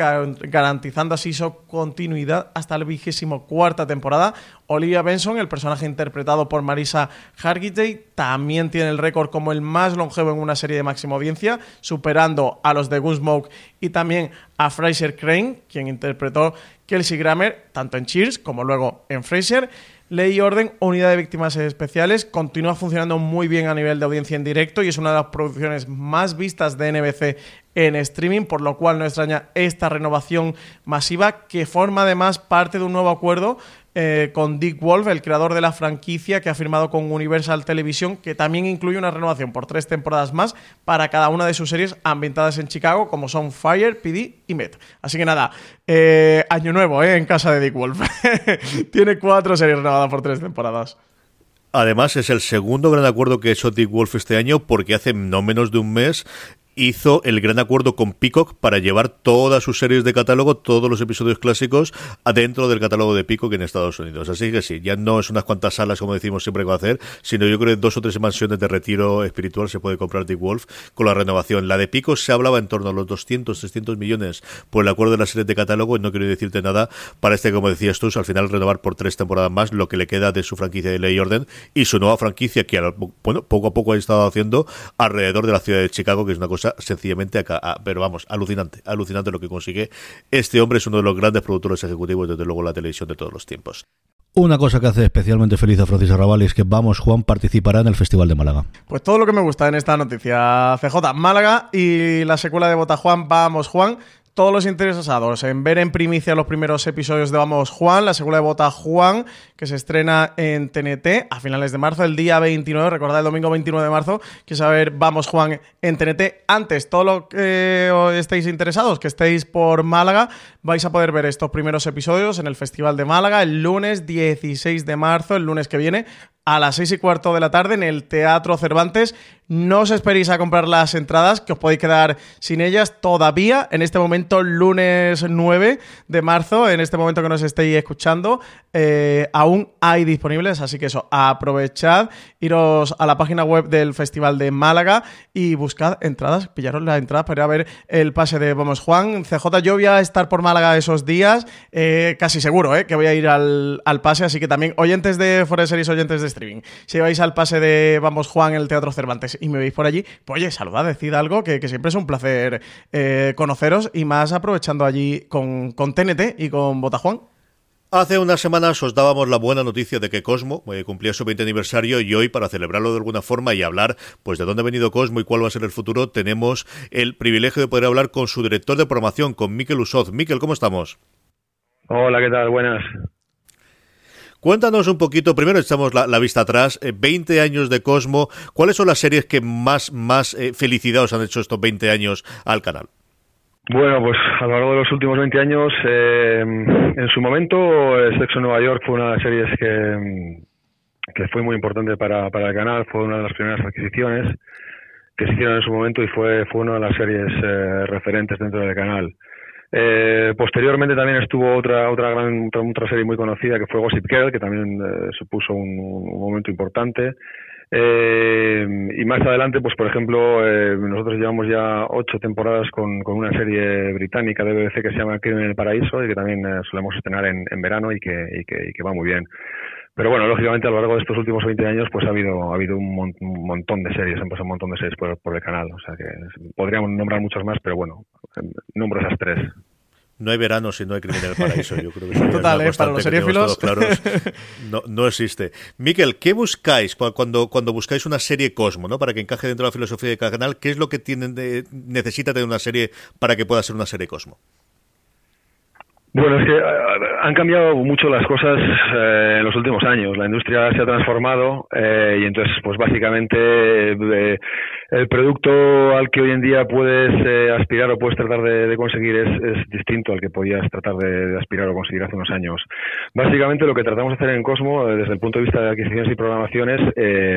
garantizando así su continuidad hasta la vigésimo cuarta temporada. Olivia Benson, el personaje interpretado por Marisa Hargitay, también tiene el récord como el más longevo en una serie de máxima audiencia, superando a los de Gunsmoke y también a Fraser Crane, quien interpretó Kelsey Grammer tanto en Cheers como luego en Fraser. Ley y Orden, Unidad de Víctimas Especiales, continúa funcionando muy bien a nivel de audiencia en directo y es una de las producciones más vistas de NBC en streaming, por lo cual no extraña esta renovación masiva que forma además parte de un nuevo acuerdo eh, con Dick Wolf, el creador de la franquicia que ha firmado con Universal Television, que también incluye una renovación por tres temporadas más para cada una de sus series ambientadas en Chicago, como son Fire, PD y Met. Así que nada, eh, año nuevo eh, en casa de Dick Wolf. *laughs* Tiene cuatro series renovadas por tres temporadas. Además, es el segundo gran acuerdo que ha hecho Dick Wolf este año porque hace no menos de un mes hizo el gran acuerdo con Peacock para llevar todas sus series de catálogo, todos los episodios clásicos, adentro del catálogo de Peacock en Estados Unidos. Así que sí, ya no es unas cuantas salas como decimos siempre que va a hacer, sino yo creo que dos o tres mansiones de retiro espiritual se puede comprar Dick Wolf con la renovación. La de Peacock se hablaba en torno a los 200, 300 millones por el acuerdo de las series de catálogo, y no quiero decirte nada para este, como decías tú, al final renovar por tres temporadas más lo que le queda de su franquicia de Ley y Orden y su nueva franquicia que, bueno, poco a poco ha estado haciendo alrededor de la ciudad de Chicago, que es una cosa sencillamente acá. pero vamos, alucinante, alucinante lo que consigue. Este hombre es uno de los grandes productores ejecutivos, desde luego, la televisión de todos los tiempos. Una cosa que hace especialmente feliz a Francis Arrabal es que Vamos Juan participará en el Festival de Málaga. Pues todo lo que me gusta en esta noticia, CJ, Málaga y la secuela de Bota Juan, Vamos Juan, todos los interesados en ver en primicia los primeros episodios de Vamos Juan, la segunda de Bota Juan, que se estrena en TNT a finales de marzo, el día 29, recordad el domingo 29 de marzo, que saber Vamos Juan en TNT. Antes, todo lo que estéis interesados, que estéis por Málaga, vais a poder ver estos primeros episodios en el Festival de Málaga el lunes 16 de marzo, el lunes que viene, a las 6 y cuarto de la tarde en el Teatro Cervantes. No os esperéis a comprar las entradas, que os podéis quedar sin ellas todavía. En este momento, lunes 9 de marzo, en este momento que nos estéis escuchando, eh, aún hay disponibles. Así que eso, aprovechad, iros a la página web del Festival de Málaga y buscad entradas, pillaros las entradas para ir a ver el pase de Vamos Juan. CJ, yo voy a estar por Málaga esos días, eh, casi seguro eh, que voy a ir al, al pase. Así que también, oyentes de Forest Series, oyentes de streaming. Si vais al pase de Vamos Juan en el Teatro Cervantes y me veis por allí, pues oye, saludad, decid algo, que, siempre es un placer eh, conoceros y más aprovechando allí con, con TNT y con Botajuan. Hace unas semanas os dábamos la buena noticia de que Cosmo eh, cumplía su 20 aniversario y hoy, para celebrarlo de alguna forma y hablar pues de dónde ha venido Cosmo y cuál va a ser el futuro, tenemos el privilegio de poder hablar con su director de programación, con Miquel Usoz. Miquel, ¿cómo estamos? Hola, ¿qué tal? Buenas. Cuéntanos un poquito, primero echamos la, vista atrás, 20 eh, años de Cosmo, ¿cuáles son las series que más, más eh, felicidad os han hecho estos 20 años al canal? Bueno, pues a lo largo de los últimos 20 años, eh, en su momento, Sexo en Nueva York fue una de las series que, que fue muy importante para, para el canal, fue una de las primeras adquisiciones que se hicieron en su momento y fue, fue una de las series referentes dentro del canal. Eh, posteriormente también estuvo otra otra gran otra, serie muy conocida que fue Gossip Girl, que también eh, supuso un, momento importante. Eh, y más adelante, pues por ejemplo, eh, nosotros llevamos ya ocho temporadas con, con, una serie británica de BBC que se llama Crimen en el Paraíso y que también solemos estrenar en, en verano y que, y que, y que va muy bien. Pero bueno, lógicamente a lo largo de estos últimos 20 años pues ha habido ha habido un, montón de series, han pasado un montón de series por, por, el canal. O sea que podríamos nombrar muchas más, pero bueno, nombro esas tres. No hay verano si no hay crimen en el paraíso. Yo creo que Total, es ¿eh? Para los claros. No, no existe. Miquel, ¿qué buscáis cu- cuando, cuando buscáis una serie Cosmo, ¿no? Para que encaje dentro de la filosofía de cada canal, ¿qué es lo que tienen de- necesita tener una serie para que pueda ser una serie Cosmo? Bueno, es que han cambiado mucho las cosas eh, en los últimos años. La industria se ha transformado eh, y entonces, pues básicamente, eh, el producto al que hoy en día puedes eh, aspirar o puedes tratar de, conseguir es, es distinto al que podías tratar de, de aspirar o conseguir hace unos años. Básicamente, lo que tratamos de hacer en Cosmo, eh, desde el punto de vista de adquisiciones y programaciones,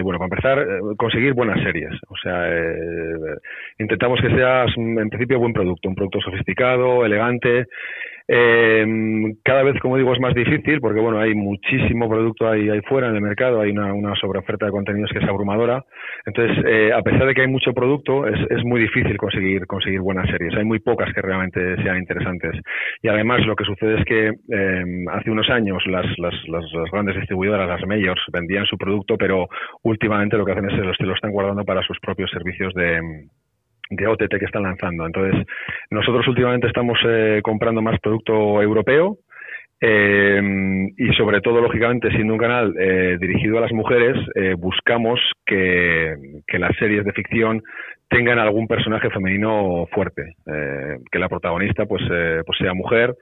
bueno, para empezar, conseguir buenas series. O sea, intentamos que sea, en principio, buen producto, un producto sofisticado, elegante. Eh, cada vez, como digo, es más difícil porque, bueno, hay muchísimo producto ahí, ahí fuera en el mercado, hay una, una sobreoferta de contenidos que es abrumadora. Entonces, eh, a pesar de que hay mucho producto, es, es muy difícil conseguir, conseguir buenas series. Hay muy pocas que realmente sean interesantes. Y además, lo que sucede es que eh, hace unos años las, las, las, grandes distribuidoras, las majors, vendían su producto, pero últimamente lo que hacen es que lo están guardando para sus propios servicios de de OTT que están lanzando. Entonces, nosotros últimamente estamos eh, comprando más producto europeo eh, y sobre todo, lógicamente, siendo un canal eh, dirigido a las mujeres, eh, buscamos que, que las series de ficción tengan algún personaje femenino fuerte, eh, que la protagonista pues, eh, pues sea mujer,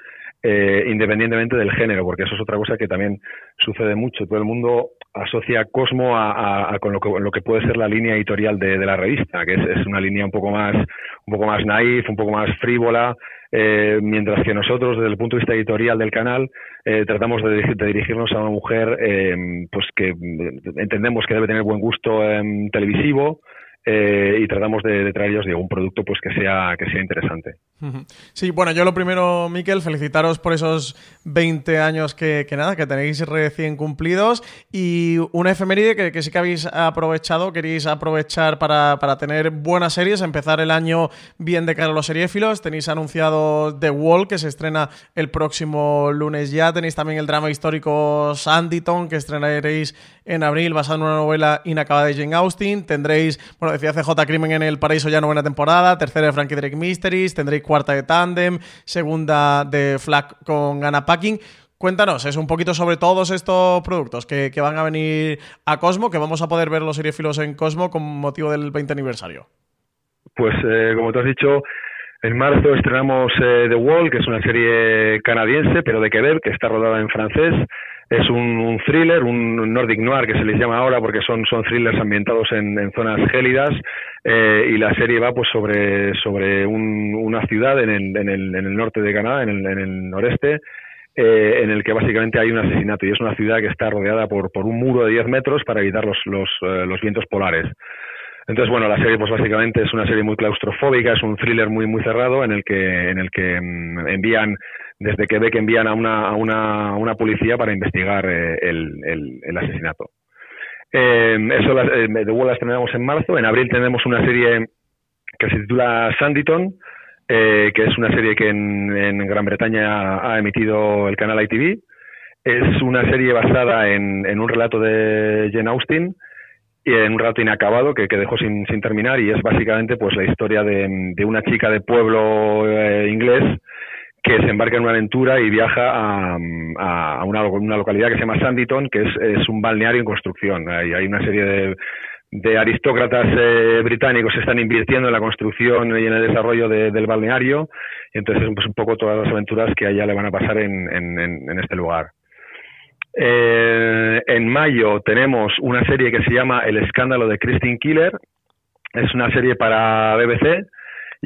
independientemente del género, porque eso es otra cosa que también sucede mucho. Todo el mundo asocia Cosmo a, con lo que, lo que puede ser la línea editorial de, la revista, que es, una línea un poco más, un poco más naif, un poco más frívola, eh, mientras que nosotros, desde el punto de vista editorial del canal, eh, tratamos de, dirigir- de dirigirnos a una mujer eh, pues que eh, entendemos que debe tener buen gusto em, televisivo eh, y tratamos de, de digo, un producto pues que sea que sea interesante. Sí, bueno, yo lo primero, Miquel, felicitaros por esos 20 años que, nada, que tenéis recién cumplidos y una efeméride que, que sí que habéis aprovechado, queréis aprovechar para, para tener buenas series, empezar el año bien de cara a los seriéfilos. Tenéis anunciado The Wall, que se estrena el próximo lunes ya. Tenéis también el drama histórico Sanditon, que estrenaréis en abril, basado en una novela inacabada de Jane Austen. Tendréis, bueno, decía CJ Crimen en el Paraíso ya novena temporada, tercera de Frankie Drake Mysteries, tendréis cuarta de Tandem, segunda de Flack con Anna Packing. Cuéntanos, es un poquito sobre todos estos productos que, que van a venir a Cosmo, que vamos a poder ver los seriefilos en Cosmo con motivo del 20 aniversario. Pues eh, como te has dicho, en marzo estrenamos eh, The Wall, que es una serie canadiense, pero de Quebec, que está rodada en francés. Es un, thriller, un Nordic Noir que se les llama ahora porque son, son thrillers ambientados en, en zonas gélidas eh, y la serie va pues sobre, sobre un- una ciudad en el, en, el, en el norte de Canadá, en el, en el noreste, eh, en el que básicamente hay un asesinato y es una ciudad que está rodeada por, por un muro de 10 metros para evitar los, los, eh, los vientos polares. Entonces, bueno, la serie pues básicamente es una serie muy claustrofóbica, es un thriller muy muy cerrado en el que en el que mm, envían desde Quebec envían a una a una, una policía para investigar eh, el, el, asesinato. Eh, eso la, eh, The Wall la estrenamos en marzo. En abril tenemos una serie que se titula Sanditon, eh, que es una serie que en, en Gran Bretaña ha emitido el canal ITV. Es una serie basada en, en un relato de Jane Austen y en un relato inacabado que, que dejó sin, sin terminar y es básicamente pues la historia de, de una chica de pueblo eh, inglés que se embarca en una aventura y viaja a, una, localidad que se llama Sanditon, que es, un balneario en construcción. Hay, una serie de, de aristócratas eh, británicos que están invirtiendo en la construcción y en el desarrollo de- del balneario, y entonces pues, un poco todas las aventuras que a ella le van a pasar en este lugar. Eh, en mayo tenemos una serie que se llama El escándalo de Christine Killer. Es una serie para BBC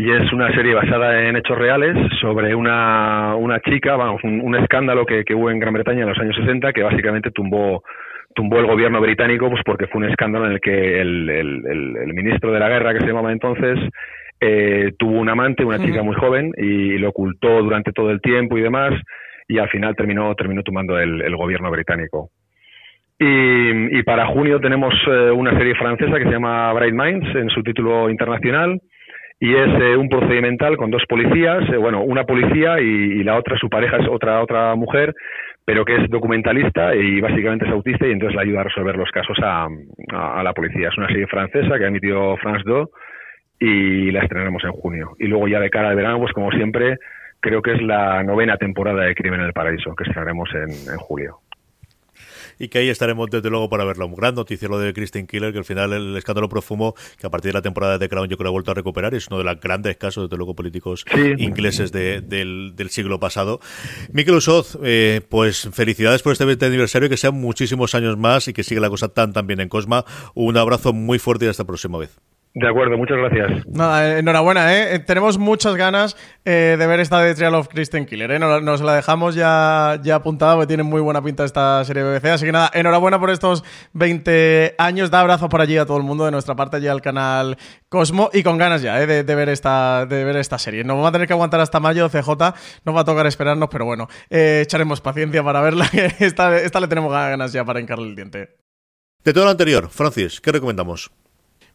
y es una serie basada en hechos reales sobre una, una chica, vamos, un, un escándalo que, que hubo en Gran Bretaña en los años 60 que básicamente tumbó tumbó el gobierno británico pues porque fue un escándalo en el que el, el- el- el ministro de la guerra que se llamaba entonces eh, tuvo un amante, una chica muy joven y lo ocultó durante todo el tiempo y demás y al final terminó terminó tumbando el, el gobierno británico. Y, y para junio tenemos eh, una serie francesa que se llama Bright Minds en su título internacional y es eh, un procedimental con dos policías, eh, bueno, una policía y, la otra, su pareja es otra otra mujer, pero que es documentalista y básicamente es autista y entonces le ayuda a resolver los casos a, a- a la policía. Es una serie francesa que ha emitido France 2 y la estrenaremos en junio. Y luego ya de cara al verano, pues como siempre, creo que es la novena temporada de Crimen en el Paraíso, que estrenaremos en, en julio y que ahí estaremos desde luego para verlo. Un gran noticia lo de Christine Killer, que al final el escándalo profumo, que a partir de la temporada de Crown yo creo que ha vuelto a recuperar, es uno de los grandes casos, desde luego, políticos ingleses de, del, del, siglo pasado. Mikel Usoz, eh, pues felicidades por este 20 aniversario, que sean muchísimos años más y que siga la cosa tan tan bien en Cosma. Un abrazo muy fuerte y hasta la próxima vez. De acuerdo, muchas gracias. Nada, enhorabuena, ¿eh? Tenemos muchas ganas eh, de ver esta de Trial of Kristen Killer, ¿eh? Nos, nos, la dejamos ya, ya apuntada porque tiene muy buena pinta esta serie BBC. Así que nada, enhorabuena por estos 20 años. Da abrazo por allí a todo el mundo de nuestra parte, allí al canal Cosmo y con ganas ya ¿eh? de, de, ver esta, de ver esta serie. Nos vamos a tener que aguantar hasta mayo, CJ. Nos va a tocar esperarnos, pero bueno, eh, echaremos paciencia para verla. *laughs* esta, esta le tenemos ganas ya para hincarle el diente. De todo lo anterior, Francis, ¿qué recomendamos?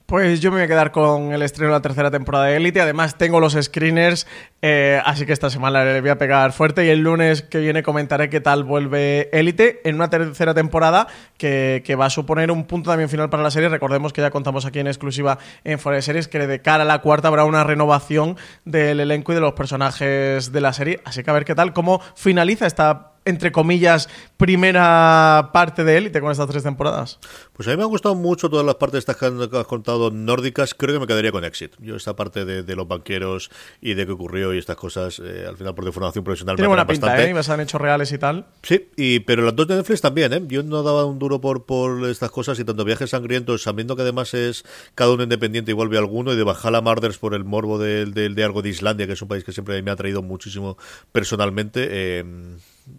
Pues yo me voy a quedar con el estreno de la tercera temporada de Elite. Además, tengo los screeners, eh, así que esta semana le voy a pegar fuerte. Y el lunes que viene comentaré qué tal vuelve Elite en una tercera temporada que, que, va a suponer un punto también final para la serie. Recordemos que ya contamos aquí en exclusiva en Fuera de Series que de cara a la cuarta habrá una renovación del elenco y de los personajes de la serie. Así que a ver qué tal, cómo finaliza esta entre comillas, primera parte de élite con estas tres temporadas? Pues a mí me han gustado mucho todas las partes estas que has contado nórdicas. Creo que me quedaría con Exit. Yo esta parte de, de los banqueros y de qué ocurrió y estas cosas, eh, al final por deformación profesional Tiene me buena pinta, bastante. ¿eh? Y se han hecho reales y tal. Sí, y, pero las dos de Netflix también, ¿eh? Yo no daba un duro por, por estas cosas y tanto viajes sangrientos, sabiendo que además es cada uno independiente y vuelve alguno, y de Bajala Marders por el morbo de, de, de, algo de Islandia, que es un país que siempre me ha traído muchísimo personalmente. Eh,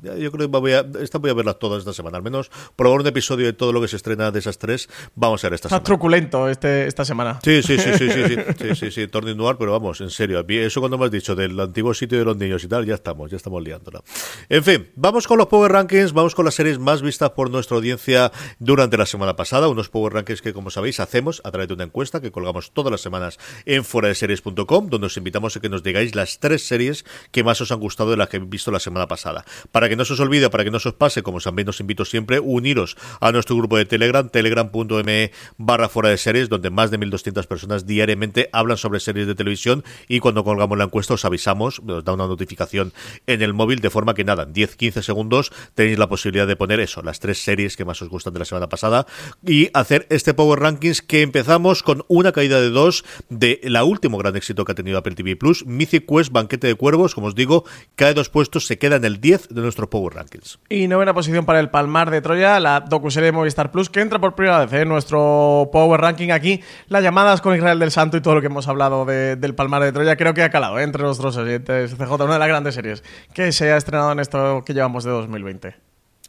yo creo que voy a, esta voy a verlas todas esta semana. Al menos probar un episodio de todo lo que se estrena de esas tres. Vamos a ver esta Está semana. truculento este, esta semana. Sí, sí, sí, sí, sí, sí, sí, sí, sí, Turning Noir, pero vamos, en serio. Eso cuando me has dicho del antiguo sitio de los niños y tal, ya estamos, ya estamos liándola. En fin, vamos con los Power Rankings, vamos con las series más vistas por nuestra audiencia durante la semana pasada. Unos Power Rankings que, como sabéis, hacemos a través de una encuesta que colgamos todas las semanas en foradeseries.com, donde os invitamos a que nos digáis las tres series que más os han gustado de las que habéis visto la semana pasada. Para que no se os olvide, para que no se os pase, como también os invito siempre, uniros a nuestro grupo de Telegram, telegram.me barra fuera de series, donde más de 1.200 personas diariamente hablan sobre series de televisión y cuando colgamos la encuesta os avisamos, os da una notificación en el móvil, de forma que nada, en 10-15 segundos tenéis la posibilidad de poner eso, las tres series que más os gustan de la semana pasada y hacer este Power Rankings que empezamos con una caída de dos de la último gran éxito que ha tenido Apple TV Plus, Mythic Quest, Banquete de Cuervos, como os digo, cae dos puestos, se queda en el 10 de nuestro Power Rankings. Y novena posición para el Palmar de Troya, la docuserie de Movistar Plus, que entra por primera vez en nuestro Power Ranking aquí. Las llamadas con Israel del Santo y todo lo que hemos hablado de, del Palmar de Troya, creo que ha calado ¿eh? entre nuestros oyentes. CJ, una de las grandes series que se ha estrenado en esto que llevamos de 2020.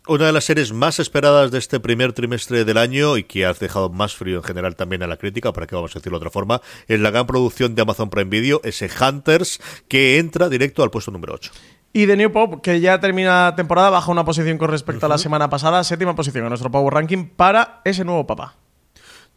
Una de las series más esperadas de este primer trimestre del año y que ha dejado más frío en general también a la crítica, para que vamos a decirlo de otra forma, es la gran producción de Amazon Prime Video, ese Hunters, que entra directo al puesto número 8. Y The New Pop, que ya termina la temporada, baja una posición con respecto uh -huh. a la semana pasada, séptima posición en nuestro Power Ranking para ese nuevo papá.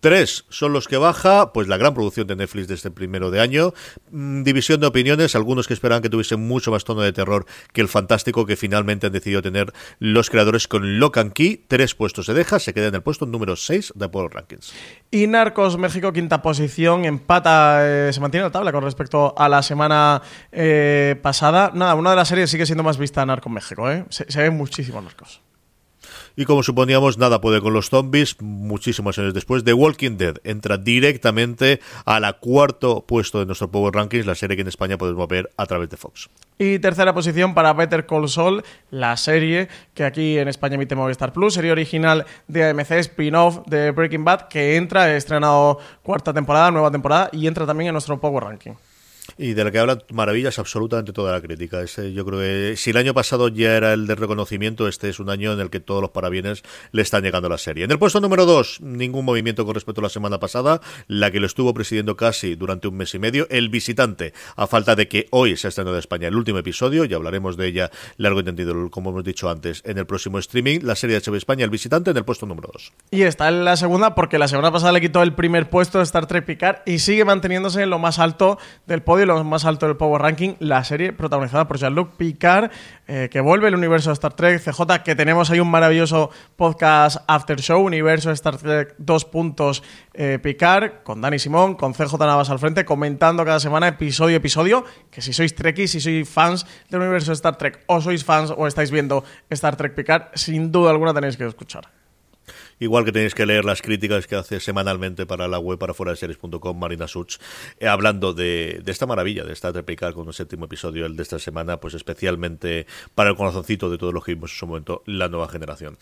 Tres son los que baja, pues la gran producción de Netflix de este primero de año. Mm, división de opiniones, algunos que esperaban que tuviese mucho más tono de terror que el fantástico que finalmente han decidido tener los creadores con Lock and Key. Tres puestos se deja, se queda en el puesto número 6 de Apollo Rankings. Y Narcos México, quinta posición, empata, eh, se mantiene la tabla con respecto a la semana eh, pasada. Nada, una de las series sigue siendo más vista Narcos México, ¿eh? Se, se ven muchísimos Narcos. Y como suponíamos, nada puede con los zombies. Muchísimos años después, The Walking Dead entra directamente a la cuarto puesto de nuestro Power Rankings, la serie que en España podemos ver a través de Fox. Y tercera posición para Better Call Saul, la serie que aquí en España emite Movistar Plus, serie original de AMC, spin-off de Breaking Bad, que entra, estrenado cuarta temporada, nueva temporada, y entra también en nuestro Power Ranking y de la que hablan maravillas absolutamente toda la crítica. Este, yo creo que si el año pasado ya era el de reconocimiento, este es un año en el que todos los parabienes le están llegando a la serie. En el puesto número 2, ningún movimiento con respecto a la semana pasada, la que lo estuvo presidiendo casi durante un mes y medio, El Visitante, a falta de que hoy se ha estrenado en España el último episodio, y hablaremos de ella largo y entendido, como hemos dicho antes, en el próximo streaming, la serie de HBO España, El Visitante, en el puesto número 2. Y está en la segunda porque la semana pasada le quitó el primer puesto de Star Trek Picard y sigue manteniéndose en lo más alto del podio lo más alto del Power Ranking, la serie protagonizada por Jean-Luc Picard, eh, que vuelve el universo de Star Trek, CJ, que tenemos ahí un maravilloso podcast After Show, universo Star Trek 2 puntos eh, Picard, con Dani Simón, con CJ Navas al frente, comentando cada semana episodio episodio, que si sois Trekkies, si sois fans del universo de Star Trek, o sois fans o estáis viendo Star Trek Picard, sin duda alguna tenéis que escuchar. Igual que tenéis que leer las críticas que hace semanalmente para la web para fuera de series.com Marina Such, eh, hablando de, esta maravilla, de esta replicar con un séptimo episodio, de esta semana, pues especialmente para el corazoncito de todos los que vimos en su momento, la nueva generación.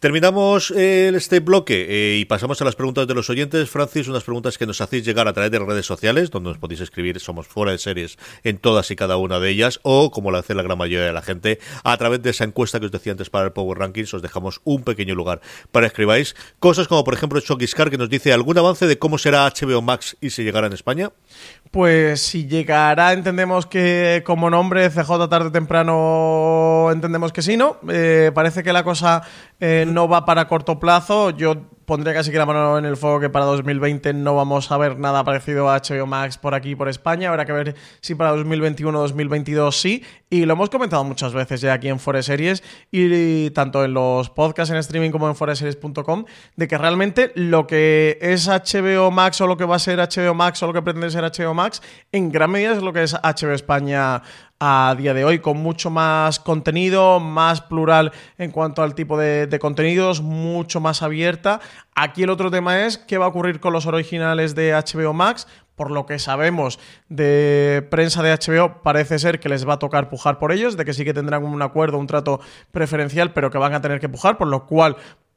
Terminamos eh, este bloque eh, y pasamos a las preguntas de los oyentes. Francis, unas preguntas que nos hacéis llegar a través de redes sociales, donde nos podéis escribir, somos fuera de series en todas y cada una de ellas, o como lo hace la gran mayoría de la gente, a través de esa encuesta que os decía antes para el Power Rankings, os dejamos un pequeño lugar para escribir Cosas como, por ejemplo, Chokiscar, que nos dice algún avance de cómo será HBO Max y si llegará en España. Pues si llegará, entendemos que como nombre CJ tarde temprano, entendemos que sí, ¿no? Eh, parece que la cosa eh, no va para corto plazo. Yo pondría casi que la mano en el fuego que para 2020 no vamos a ver nada parecido a HBO Max por aquí, por España. Habrá que ver si para 2021 o 2022 sí. Y lo hemos comentado muchas veces ya aquí en Foreseries y tanto en los podcasts en streaming como en foreseries.com de que realmente lo que es HBO Max o lo que va a ser HBO Max o lo que pretende ser HBO Max en gran medida es lo que es HBO España a día de hoy, con mucho más contenido, más plural en cuanto al tipo de, contenidos, mucho más abierta. Aquí el otro tema es qué va a ocurrir con los originales de HBO Max. Por lo que sabemos de prensa de HBO, parece ser que les va a tocar pujar por ellos, de que sí que tendrán un acuerdo, un trato preferencial, pero que van a tener que pujar, por lo cual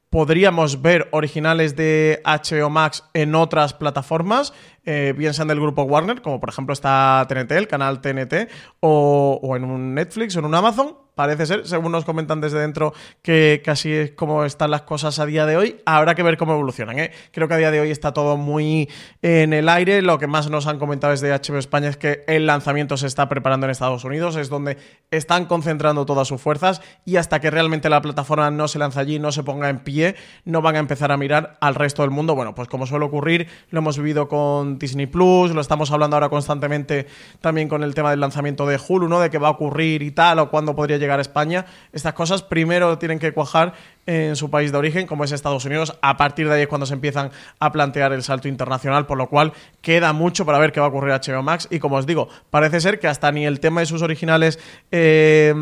podríamos ver originales de HBO Max en otras plataformas, eh, bien del grupo Warner, como por ejemplo está TNT, el canal TNT, o en un Netflix o en un Amazon, parece ser, según nos comentan desde dentro, que casi es como están las cosas a día de hoy. Habrá que ver cómo evolucionan. ¿eh? Creo que a día de hoy está todo muy en el aire. Lo que más nos han comentado desde HBO España es que el lanzamiento se está preparando en Estados Unidos, es donde están concentrando todas sus fuerzas y hasta que realmente la plataforma no se lance allí, no se ponga en pie, no van a empezar a mirar al resto del mundo. Bueno, pues como suele ocurrir, lo hemos vivido con Disney Plus, lo estamos hablando ahora constantemente también con el tema del lanzamiento de Hulu, ¿no? De qué va a ocurrir y tal, o cuándo podría llegar a España. Estas cosas primero tienen que cuajar en su país de origen, como es Estados Unidos. A partir de ahí es cuando se empiezan a plantear el salto internacional, por lo cual queda mucho para ver qué va a ocurrir a HBO Max. Y como os digo, parece ser que hasta ni el tema de sus originales eh,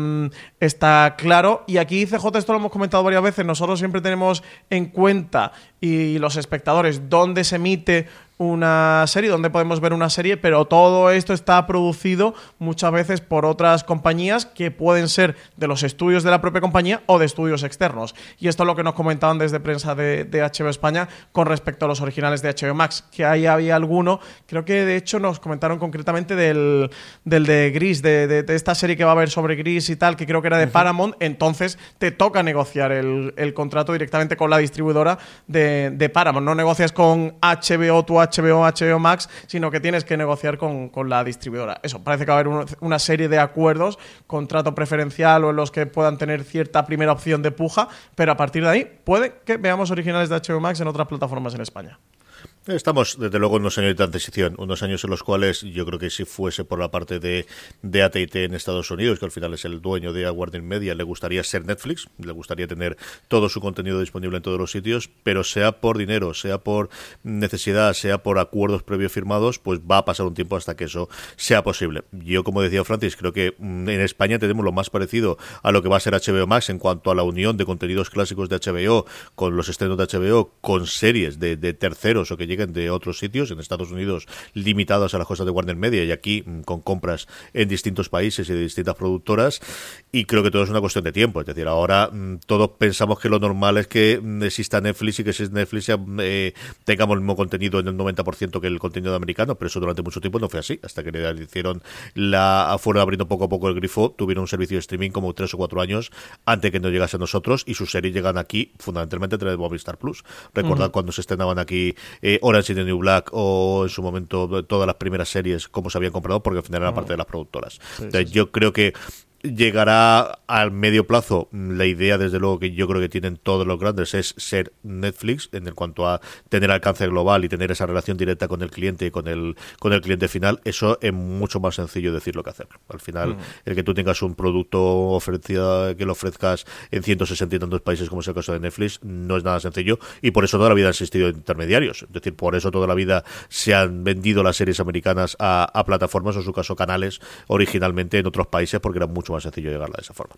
está claro. Y aquí, CJ, esto lo hemos comentado varias veces, nosotros siempre tenemos en cuenta y los espectadores dónde se emite una serie, donde podemos ver una serie, pero todo esto está producido muchas veces por otras compañías que pueden ser de los estudios de la propia compañía o de estudios externos. Y esto es lo que nos comentaban desde prensa de, de HBO España con respecto a los originales de HBO Max, que ahí había alguno, creo que de hecho nos comentaron concretamente del, del de Gris, de, de, de, esta serie que va a haber sobre Gris y tal, que creo que era de uh -huh. Paramount, entonces te toca negociar el, el, contrato directamente con la distribuidora de, de Paramount, no negocias con HBO, tu HBO, HBO Max, sino que tienes que negociar con, con la distribuidora. Eso, parece que va a haber un, una serie de acuerdos, contrato preferencial o en los que puedan tener cierta primera opción de puja, pero a partir de ahí puede que veamos originales de HBO Max en otras plataformas en España. Estamos, desde luego, en unos años de transición, unos años en los cuales yo creo que si fuese por la parte de, de AT&T en Estados Unidos, que al final es el dueño de Warner Media, le gustaría ser Netflix, le gustaría tener todo su contenido disponible en todos los sitios, pero sea por dinero, sea por necesidad, sea por acuerdos previos firmados, pues va a pasar un tiempo hasta que eso sea posible. Yo, como decía Francis, creo que en España tenemos lo más parecido a lo que va a ser HBO Max en cuanto a la unión de contenidos clásicos de HBO con los estrenos de HBO, con series de, de terceros o que de otros sitios, en Estados Unidos limitadas a las cosas de Warner Media y aquí mm, con compras en distintos países y de distintas productoras y creo que todo es una cuestión de tiempo, es decir, ahora mmm, todos pensamos que lo normal es que mm, exista Netflix y que si Netflix eh, tengamos el mismo contenido en el 90% que el contenido americano, pero eso durante mucho tiempo no fue así, hasta que le hicieron la fueron abriendo poco a poco el grifo, tuvieron un servicio de streaming como tres o cuatro años antes que nos llegase a nosotros y sus series llegan aquí fundamentalmente a través de Movistar Plus. Recordad uh -huh. cuando se estrenaban aquí eh, Orange is the New Black o en su momento todas las primeras series como se habían comprado porque al final era -huh. parte de las productoras. Entonces, yo creo que llegará al medio plazo. La idea, desde luego, que yo creo que tienen todos los grandes es ser Netflix en el cuanto a tener alcance global y tener esa relación directa con el cliente y con el con el cliente final. Eso es mucho más sencillo decirlo que hacer. Al final, el que tú tengas un producto ofrecido que lo ofrezcas en 160 y tantos países, como es el caso de Netflix, no es nada sencillo y por eso toda la vida han existido intermediarios. Es decir, por eso toda la vida se han vendido las series americanas a, a plataformas, o en su caso canales, originalmente en otros países, porque era mucho más sencillo llegarla de esa forma.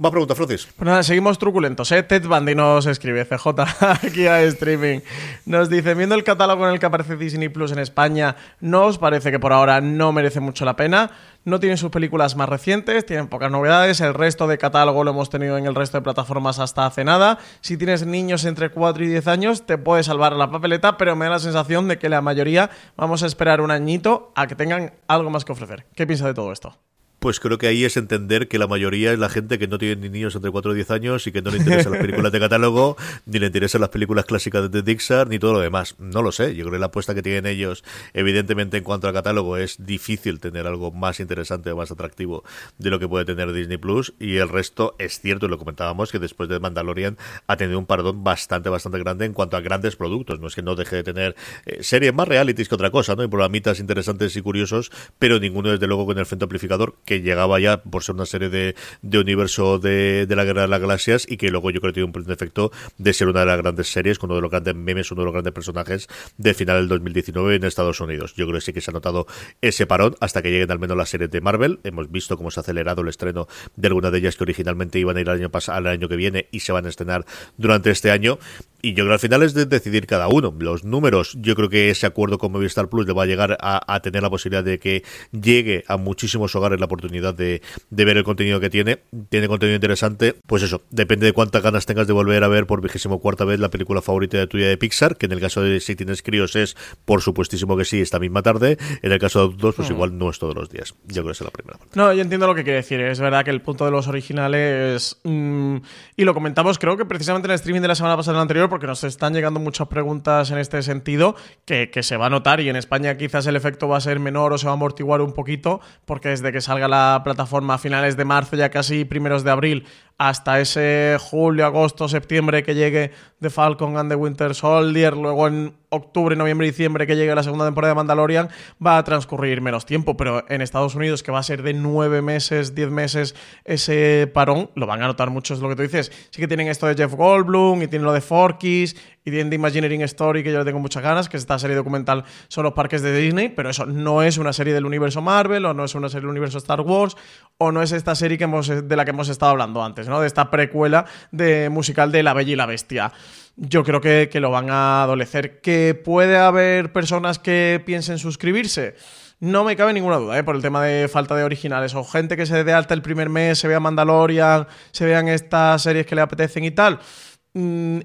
Más preguntas, Francis. Pues nada, seguimos truculentos, ¿eh? Ted Bundy nos escribe, CJ, *laughs* aquí a streaming. Nos dice, viendo el catálogo en el que aparece Disney Plus en España, ¿no os parece que por ahora no merece mucho la pena? No tienen sus películas más recientes, tienen pocas novedades, el resto de catálogo lo hemos tenido en el resto de plataformas hasta hace nada. Si tienes niños entre 4 y 10 años, te puede salvar la papeleta, pero me da la sensación de que la mayoría vamos a esperar un añito a que tengan algo más que ofrecer. ¿Qué piensa de todo esto? Pues creo que ahí es entender que la mayoría es la gente que no tiene ni niños entre 4 y 10 años y que no le interesan las películas de catálogo, ni le interesan las películas clásicas de Pixar, ni todo lo demás. No lo sé. Yo creo que la apuesta que tienen ellos, evidentemente, en cuanto al catálogo, es difícil tener algo más interesante o más atractivo de lo que puede tener Disney Plus. Y el resto es cierto, y lo comentábamos, que después de Mandalorian ha tenido un pardón bastante, bastante grande en cuanto a grandes productos. No es que no deje de tener eh, series más realities que otra cosa, ¿no? Y programitas interesantes y curiosos, pero ninguno, desde luego, con el frente amplificador que llegaba ya por ser una serie de, de universo de, de la Guerra de las Galaxias y que luego yo creo que tiene un efecto de ser una de las grandes series, con uno de los grandes memes, uno de los grandes personajes del final del 2019 en Estados Unidos. Yo creo que sí que se ha notado ese parón hasta que lleguen al menos las series de Marvel. Hemos visto cómo se ha acelerado el estreno de algunas de ellas que originalmente iban a ir al año, al año que viene y se van a estrenar durante este año. Y yo creo que al final es de decidir cada uno. Los números, yo creo que ese acuerdo con Movistar Plus le va a llegar a, a tener la posibilidad de que llegue a muchísimos hogares la oportunidad de, de ver el contenido que tiene. Tiene contenido interesante. Pues eso, depende de cuántas ganas tengas de volver a ver por vigésimo cuarta vez la película favorita de tuya de Pixar, que en el caso de si tienes críos es por supuestísimo que sí, esta misma tarde. En el caso de adultos, pues igual no es todos los días. Yo creo que esa es la primera parte. No, yo entiendo lo que quiere decir. Es verdad que el punto de los originales. mm, y lo comentamos, creo que precisamente en el streaming de la semana pasada anterior, porque nos están llegando muchas preguntas en este sentido, que, que se va a notar. Y en España quizás el efecto va a ser menor o se va a amortiguar un poquito, porque desde que salga la plataforma a finales de marzo, ya casi primeros de abril, hasta ese julio, agosto, septiembre que llegue The Falcon and the Winter Soldier, luego en octubre, noviembre diciembre que llegue la segunda temporada de Mandalorian, va a transcurrir menos tiempo, pero en Estados Unidos, que va a ser de nueve meses, diez meses ese parón, lo van a notar mucho, es lo que tú dices. Sí que tienen esto de Jeff Goldblum y tienen lo de Forkies y tienen The Imagineering Story, que yo le tengo muchas ganas, que es esta serie documental sobre los parques de Disney, pero eso no es una serie del universo Marvel, o no es una serie del universo Star Wars, o no es esta serie que hemos, de la que hemos estado hablando antes, De esta precuela de musical de La Bella y la Bestia. Yo creo que, que lo van a adolecer. ¿Que puede haber personas que piensen suscribirse? No me cabe ninguna duda, ¿eh? por el tema de falta de originales. O gente que se dé alta el primer mes, se vea Mandalorian, se vean estas series que le apetecen y tal.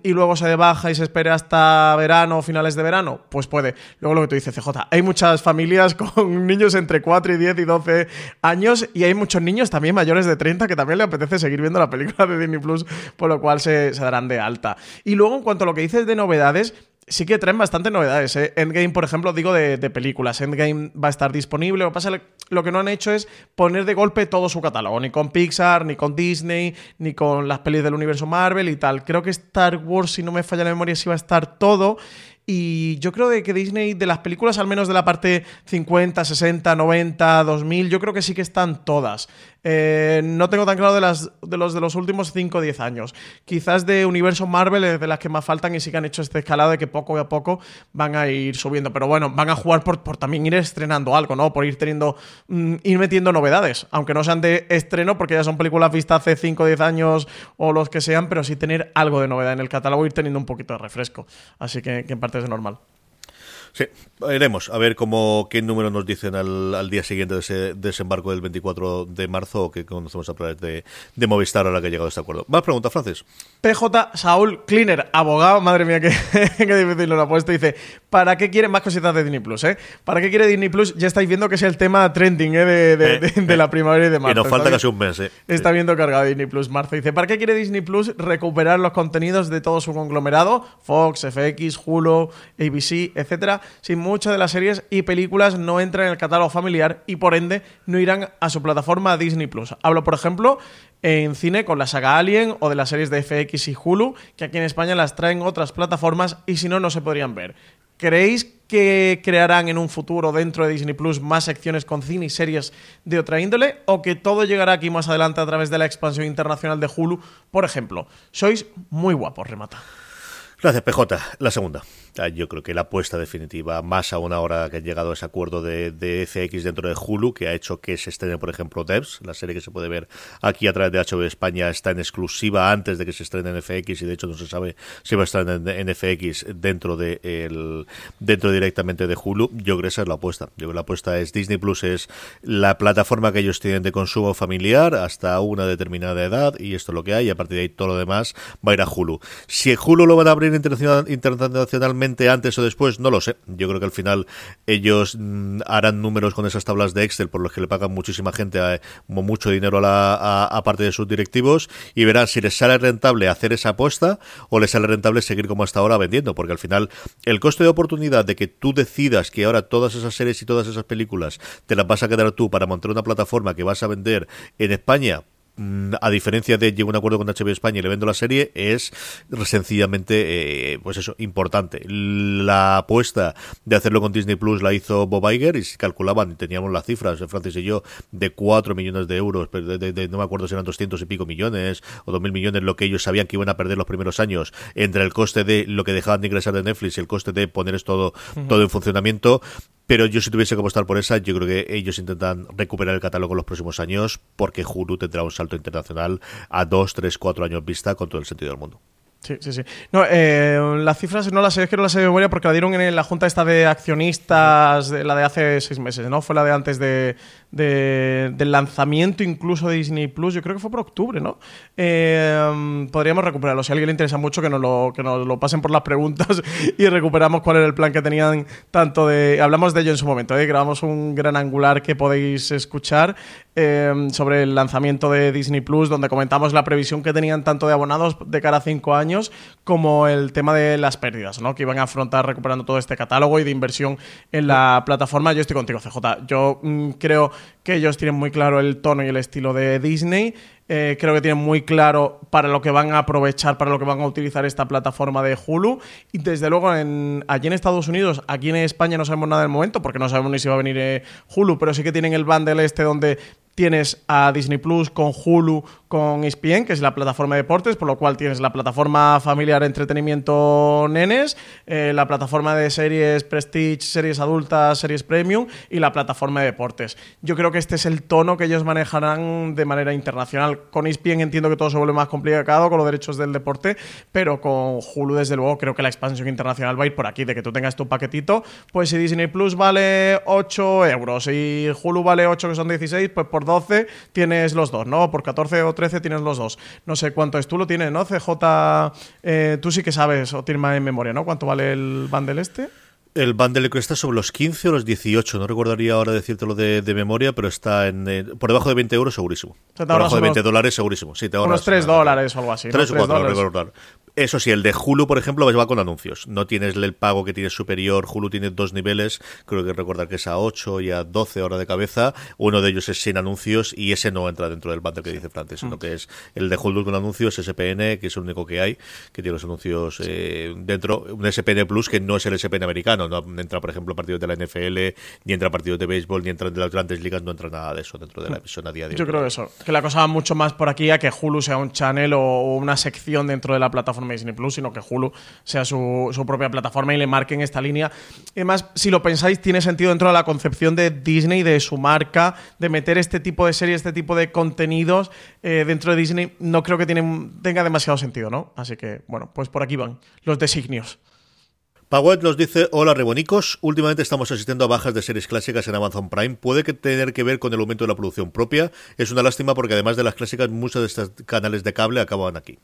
Y luego se baja y se espere hasta verano o finales de verano, pues puede. Luego lo que tú dices, CJ, hay muchas familias *laughs* con niños entre 4 y 10 y 12 años y hay muchos niños también mayores de 30 que también le apetece seguir viendo la película de Disney Plus, por lo cual se, se darán de alta. Y luego, en cuanto a lo que dices de novedades, sí que traen bastante novedades. ¿eh? Endgame, por ejemplo, digo de, películas. Endgame va a estar disponible. Lo que pasa lo que no han hecho es poner de golpe todo su catálogo. Ni con Pixar, ni con Disney, ni con las pelis del universo Marvel y tal. Creo que Star Wars, si no me falla la memoria, sí va a estar todo. Y yo creo de que Disney, de las películas, al menos de la parte 50, 60, 90, 2000, yo creo que sí que están todas. Eh, no tengo tan claro de, las, de los de los últimos 5 o 10 años. Quizás de universo Marvel es de las que más faltan y sí que han hecho este escalado de que poco a poco van a ir subiendo. Pero bueno, van a jugar por, también ir estrenando algo, ¿no? Por ir teniendo, mm, ir metiendo novedades. Aunque no sean de estreno, porque ya son películas vistas hace 5 o 10 años o los que sean, pero sí tener algo de novedad en el catálogo, ir teniendo un poquito de refresco. Así que en parte es normal. Sí, iremos a ver cómo qué número nos dicen al, al día siguiente de ese desembarco del 24 de marzo o que conocemos a través de, de Movistar ahora que ha llegado a este acuerdo. Más preguntas, Francis. PJ Saúl Cleaner, abogado, madre mía, qué, *laughs* qué difícil lo ha puesto. Dice: ¿Para qué quiere más cositas de Disney Plus? Eh? ¿Para qué quiere Disney Plus? Ya estáis viendo que es el tema trending eh, de, de- Eh, de- de eh, la primavera y de Y marzo. nos falta casi un mes, ¿eh? Está viendo cargado Disney Plus marzo. Dice, ¿para qué quiere Disney Plus recuperar los contenidos de todo su conglomerado? Fox, FX, Hulu, ABC, etcétera, si muchas de las series y películas no entran en el catálogo familiar y por ende no irán a su plataforma Disney Plus. Hablo, por ejemplo, en cine con la saga Alien o de las series de FX y Hulu, que aquí en España las traen otras plataformas y si no, no se podrían ver. ¿Creéis que crearán en un futuro dentro de Disney Plus más secciones con cine y series de otra índole? ¿O que todo llegará aquí más adelante a través de la expansión internacional de Hulu? Por ejemplo, sois muy guapos, remata. Gracias, PJ. La segunda. Ah, Yo creo que la apuesta definitiva, más aún ahora que ha llegado a ese acuerdo de, de FX dentro de Hulu, que ha hecho que se estrene, por ejemplo, Devs, la serie que se puede ver aquí a través de HBO España, está en exclusiva antes de que se estrene en FX y de hecho no se sabe si va a estar en, en FX dentro de el, dentro directamente de Hulu. Yo creo que esa es la apuesta. Yo creo que la apuesta es Disney Plus es la plataforma que ellos tienen de consumo familiar hasta una determinada edad y esto es lo que hay y a partir de ahí todo lo demás va a ir a Hulu. Si Hulu lo van a abrir internacional- internacionalmente antes o después, no lo sé. Yo creo que al final ellos mm, harán números con esas tablas de Excel por los que le pagan muchísima gente a, como mucho dinero a, la, a, parte de sus directivos y verán si les sale rentable hacer esa apuesta o les sale rentable seguir como hasta ahora vendiendo, porque al final el coste de oportunidad de que tú decidas que ahora todas esas series y todas esas películas te las vas a quedar tú para montar una plataforma que vas a vender en España a diferencia de llego a un acuerdo con HBO España y le vendo la serie, es sencillamente, eh, pues eso, importante. La apuesta de hacerlo con Disney Plus la hizo Bob Iger y se calculaban, teníamos las cifras, Francis y yo, de 4 millones de euros, pero de, de- de- no me acuerdo si eran 200 y pico millones o 2.000 millones, lo que ellos sabían que iban a perder los primeros años, entre el coste de lo que dejaban de ingresar de Netflix y el coste de poner esto todo, todo en funcionamiento. Pero yo si tuviese que apostar por esa, yo creo que ellos intentan recuperar el catálogo en los próximos años porque Hulu tendrá un salto internacional a 2, 3, 4 años vista con todo el sentido del mundo. Sí, sí, sí. No, eh, las cifras no las sé, es que no las sé de memoria porque la dieron en la junta esta de accionistas, la de hace seis meses, ¿no? Fue la de antes de, de- del lanzamiento incluso de Disney Plus, yo creo que fue por octubre, ¿no? Eh, podríamos recuperarlo. Si a alguien le interesa mucho, que nos lo, que nos lo pasen por las preguntas *laughs* y recuperamos cuál era el plan que tenían tanto de... Hablamos de ello en su momento, ¿eh? grabamos un gran angular que podéis escuchar eh, sobre el lanzamiento de Disney Plus, donde comentamos la previsión que tenían tanto de abonados de cara a cinco años como el tema de las pérdidas, ¿no? Que iban a afrontar recuperando todo este catálogo y de inversión en la plataforma. Yo estoy contigo, CJ. Yo mm, creo que ellos tienen muy claro el tono y el estilo de Disney. Eh, creo que tienen muy claro para lo que van a aprovechar, para lo que van a utilizar esta plataforma de Hulu. Y desde luego, en, allí en Estados Unidos, aquí en España no sabemos nada del momento, porque no sabemos ni si va a venir eh, Hulu, pero sí que tienen el bundle este donde tienes a Disney Plus con Hulu, con ESPN, que es la plataforma de deportes, por lo cual tienes la plataforma familiar entretenimiento nenes, eh, la plataforma de series Prestige, series adultas, series premium y la plataforma de deportes. Yo creo que este es el tono que ellos manejarán de manera internacional. Con ESPN entiendo que todo se vuelve más complicado con los derechos del deporte, pero con Hulu desde luego creo que la expansión internacional va a ir por aquí, de que tú tengas tu paquetito, pues si Disney Plus vale 8 euros y Hulu vale 8 que son 16, pues por 12 tienes los dos, ¿no? Por 14 o 13 tienes los dos. No sé cuánto es, tú lo tienes, ¿no? CJ, eh, tú sí que sabes o tienes más en memoria, ¿no? ¿Cuánto vale el bundle este? El bundle que está sobre los 15 o los 18, no recordaría ahora decírtelo de, de memoria, pero está en eh, por debajo de 20 euros segurísimo. sea, por debajo de 20 unos- dólares segurísimo. Sí, te Unos ahorras 3 nada. dólares o algo así. ¿no? 3 o 4, no dólares. Eso sí, el de Hulu, por ejemplo, va con anuncios. No tienes el pago que tienes superior. Hulu tiene dos niveles. Creo que recordar que es a 8 y a 12 horas de cabeza. Uno de ellos es sin anuncios y ese no entra dentro del bundle que dice Francis, sino que es el de Hulu con anuncios, SPN, que es el único que hay, que tiene los anuncios eh, dentro. Un SPN Plus que no es el SPN americano. No entra, por ejemplo, partidos de la NFL, ni entra partidos de béisbol, ni entra de las grandes ligas. No entra nada de eso dentro de la emisión a día de hoy. Yo creo que eso, que la cosa va mucho más por aquí a que Hulu sea un channel o una sección dentro de la plataforma Disney Plus, sino que Hulu sea su, propia plataforma y le marquen esta línea. Además, si lo pensáis, tiene sentido dentro de la concepción de Disney, de su marca, de meter este tipo de series, este tipo de contenidos eh, dentro de Disney. No creo que tenga demasiado sentido, ¿no? Así que, bueno, pues por aquí van los designios. Pawet nos dice, hola rebonicos, últimamente estamos asistiendo a bajas de series clásicas en Amazon Prime. Puede que tener que ver con el aumento de la producción propia. Es una lástima porque además de las clásicas, muchos de estos canales de cable acaban aquí.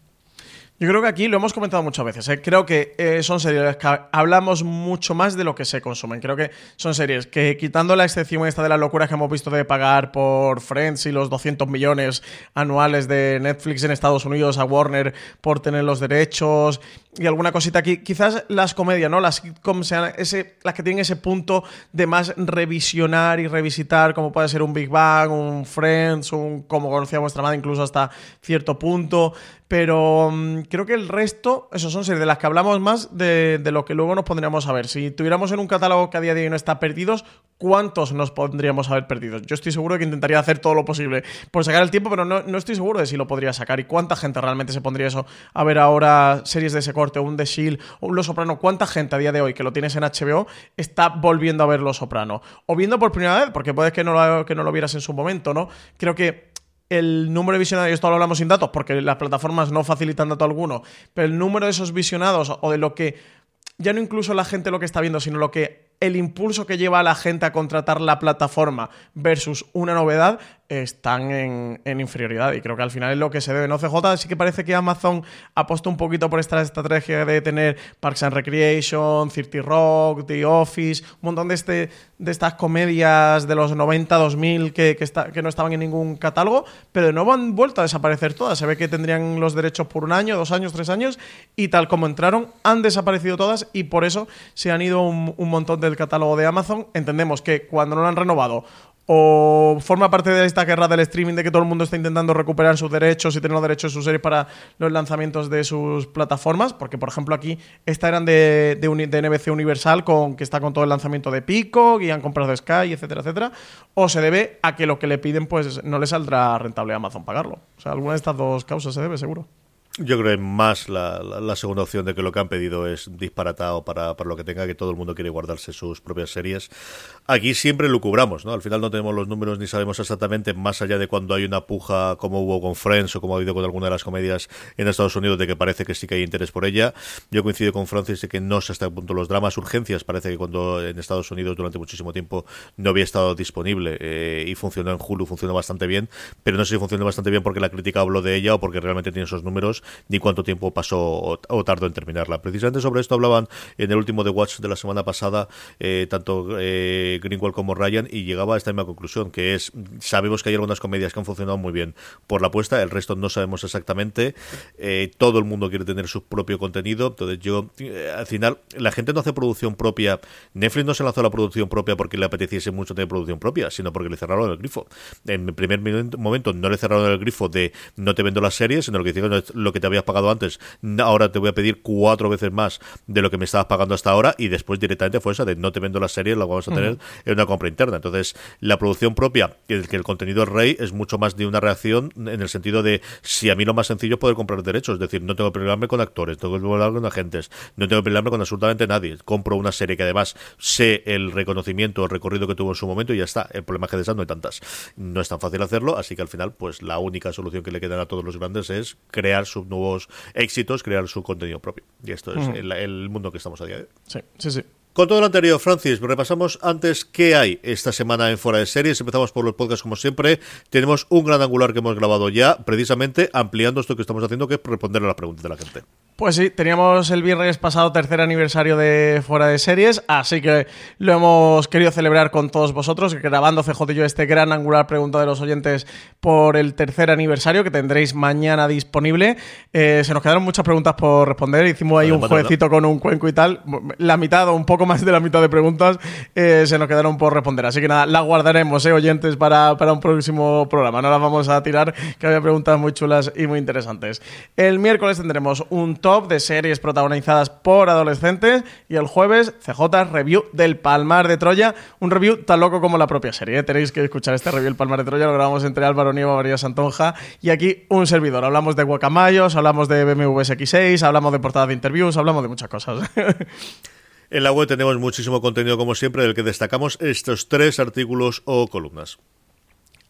Yo creo que aquí lo hemos comentado muchas veces. ¿eh? Creo que eh, son series hablamos mucho más de lo que se consumen. Creo que son series que, quitando la excepción esta de las locuras que hemos visto de pagar por Friends y los 200 millones anuales de Netflix en Estados Unidos a Warner por tener los derechos y alguna cosita aquí, quizás las comedias, ¿no? Las sitcoms sean ese, las que tienen ese punto de más revisionar y revisitar, como puede ser un Big Bang, un Friends, un como conocía vuestra madre, incluso hasta cierto punto. Pero mm, creo que el resto, eso son series de las que hablamos más de, de, lo que luego nos pondríamos a ver. Si tuviéramos en un catálogo que a día de hoy no está perdidos, ¿cuántos nos pondríamos a ver perdidos? Yo estoy seguro de que intentaría hacer todo lo posible por sacar el tiempo, pero no, no estoy seguro de si lo podría sacar. ¿Y cuánta gente realmente se pondría eso a ver ahora series de ese corte, un The Shield un Los Soprano? ¿Cuánta gente a día de hoy que lo tienes en HBO está volviendo a ver Los Soprano? O viendo por primera vez, porque puede que no lo, que no lo vieras en su momento, ¿no? Creo que el número de visionados, y esto lo hablamos sin datos porque las plataformas no facilitan dato alguno, pero el número de esos visionados o de lo que, ya no incluso la gente lo que está viendo, sino lo que el impulso que lleva a la gente a contratar la plataforma versus una novedad están en, en, inferioridad y creo que al final es lo que se debe. No CJ sí que parece que Amazon apuesta un poquito por esta estrategia de tener Parks and Recreation, 30 Rock, The Office, un montón de, este, de estas comedias de los 90, 2000 que, que, está, que no estaban en ningún catálogo, pero de nuevo han vuelto a desaparecer todas. Se ve que tendrían los derechos por un año, dos años, tres años y tal como entraron han desaparecido todas y por eso se han ido un, un montón del catálogo de Amazon. Entendemos que cuando no lo han renovado o forma parte de esta guerra del streaming de que todo el mundo está intentando recuperar sus derechos y tener los derechos de sus series para los lanzamientos de sus plataformas, porque por ejemplo aquí esta eran de, NBC Universal con que está con todo el lanzamiento de Pico y han comprado Sky, etcétera, etcétera, o se debe a que lo que le piden pues no le saldrá rentable a Amazon pagarlo. O sea, alguna de estas dos causas se debe, seguro. Yo creo que más la, la, segunda opción de que lo que han pedido es disparatado para, para, lo que tenga, que todo el mundo quiere guardarse sus propias series. Aquí siempre lo cubramos, ¿no? Al final no tenemos los números ni sabemos exactamente, más allá de cuando hay una puja como hubo con Friends o como ha habido con alguna de las comedias en Estados Unidos, de que parece que sí que hay interés por ella. Yo coincido con Francis de que no sé hasta qué punto los dramas, urgencias, parece que cuando en Estados Unidos durante muchísimo tiempo no había estado disponible eh, y funcionó en Hulu, funcionó bastante bien, pero no sé si funcionó bastante bien porque la crítica habló de ella o porque realmente tiene esos números ni cuánto tiempo pasó o, tardó en terminarla. Precisamente sobre esto hablaban en el último The Watch de la semana pasada, eh, tanto eh, Greenwald como Ryan, y llegaba a esta misma conclusión, que es, sabemos que hay algunas comedias que han funcionado muy bien por la apuesta, el resto no sabemos exactamente, eh, todo el mundo quiere tener su propio contenido, entonces yo, eh, al final, la gente no hace producción propia, Netflix no se lanzó a la producción propia porque le apeteciese mucho tener producción propia, sino porque le cerraron el grifo. En el primer momento no le cerraron el grifo de no te vendo las series, sino lo que hicieron es lo que te habías pagado antes, ahora te voy a pedir cuatro veces más de lo que me estabas pagando hasta ahora y después directamente fue esa de no te vendo las series, la vamos a tener uh -huh. en una compra interna. Entonces, la producción propia, el que el contenido es rey, es mucho más de una reacción en el sentido de si a mí lo más sencillo es poder comprar derechos, es decir, no tengo que pelearme con actores, tengo que pelearme con agentes, no tengo que pelearme con absolutamente nadie. Compro una serie que además sé el reconocimiento, el recorrido que tuvo en su momento y ya está. El problema es que de esas no hay tantas. No es tan fácil hacerlo, así que al final, pues la única solución que le queda a todos los grandes es crear sus nuevos éxitos, crear su contenido propio. Y esto es -huh. el, el, mundo que estamos a día de hoy. Sí, sí, sí. Con todo lo anterior, Francis, repasamos antes qué hay esta semana en Fuera de Series. Empezamos por los podcasts, como siempre. Tenemos un gran angular que hemos grabado ya, precisamente ampliando esto que estamos haciendo, que es responder a las preguntas de la gente. Pues sí, teníamos el viernes pasado tercer aniversario de Fuera de Series, así que lo hemos querido celebrar con todos vosotros, grabando CJ y yo este gran angular pregunta de los oyentes por el tercer aniversario que tendréis mañana disponible. Eh, se nos quedaron muchas preguntas por responder, hicimos ahí un jueguecito con un cuenco y tal, la mitad o un poco más de la mitad de preguntas eh, se nos quedaron por responder, así que nada, las guardaremos, eh, oyentes, para, para un próximo programa, no las vamos a tirar, que había preguntas muy chulas y muy interesantes. El miércoles tendremos un top de series protagonizadas por adolescentes y el jueves CJ review del Palmar de Troya, un review tan loco como la propia serie. ¿eh? Tenéis que escuchar este review del Palmar de Troya, lo grabamos entre Álvaro Nieva, María Santonja y aquí un servidor. Hablamos de guacamayos, hablamos de BMW X6, hablamos de portadas de interviews, hablamos de muchas cosas. *laughs* En la web tenemos muchísimo contenido como siempre, del que destacamos estos tres artículos o columnas.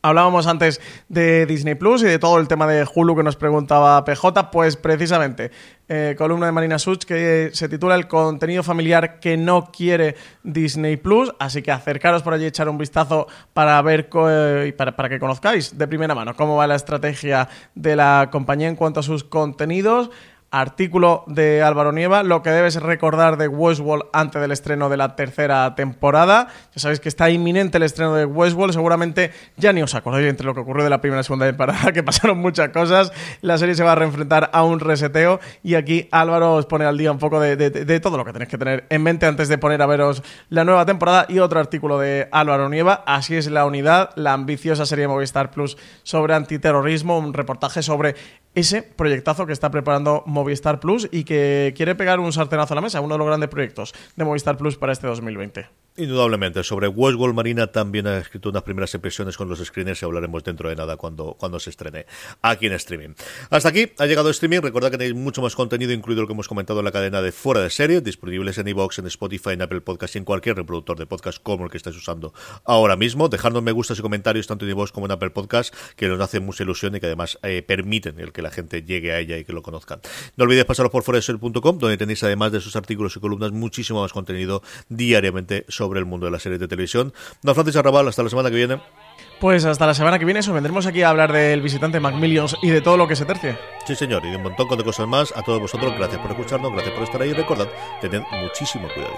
Hablábamos antes de Disney Plus y de todo el tema de Hulu que nos preguntaba PJ, pues precisamente eh, columna de Marina Such que se titula El contenido familiar que no quiere Disney Plus, así que acercaros por allí echar un vistazo para ver y para, para que conozcáis de primera mano cómo va la estrategia de la compañía en cuanto a sus contenidos Artículo de Álvaro Nieva, lo que debes recordar de Westworld antes del estreno de la tercera temporada. Ya sabéis que está inminente el estreno de Westworld, seguramente ya ni os acordáis entre lo que ocurrió de la primera y segunda temporada, *laughs* que pasaron muchas cosas. La serie se va a reenfrentar a un reseteo y aquí Álvaro os pone al día un poco de, de- de todo lo que tenéis que tener en mente antes de poner a veros la nueva temporada y otro artículo de Álvaro Nieva. Así es la unidad, la ambiciosa serie Movistar Plus sobre antiterrorismo, un reportaje sobre ese proyectazo que está preparando Movistar Plus y que quiere pegar un sartenazo a la mesa, uno de los grandes proyectos de Movistar Plus para este 2020. Indudablemente. Sobre Westworld Marina también ha escrito unas primeras impresiones con los screeners y hablaremos dentro de nada cuando, cuando se estrene aquí en streaming. Hasta aquí ha llegado streaming. Recordad que tenéis mucho más contenido, incluido lo que hemos comentado en la cadena de Fuera de Serie, disponibles en iVoox, en Spotify, en Apple Podcast y en cualquier reproductor de podcast como el que estáis usando ahora mismo. Dejadnos me gustas y comentarios tanto en iVoox como en Apple Podcast, que nos hacen mucha ilusión y que además eh, permiten el que la gente llegue a ella y que lo conozcan. No olvidéis pasaros por fueradeserie.com, donde tenéis además de sus artículos y columnas muchísimo más contenido diariamente el mundo de las series de televisión. Don Francis Arrabal, hasta la semana que viene. Pues hasta la semana que viene, eso vendremos aquí a hablar del visitante Macmillions y de todo lo que se tercie. Sí, señor, y de un montón de cosas más. A todos vosotros, gracias por escucharnos, gracias por estar ahí. Recordad, tened muchísimo cuidado.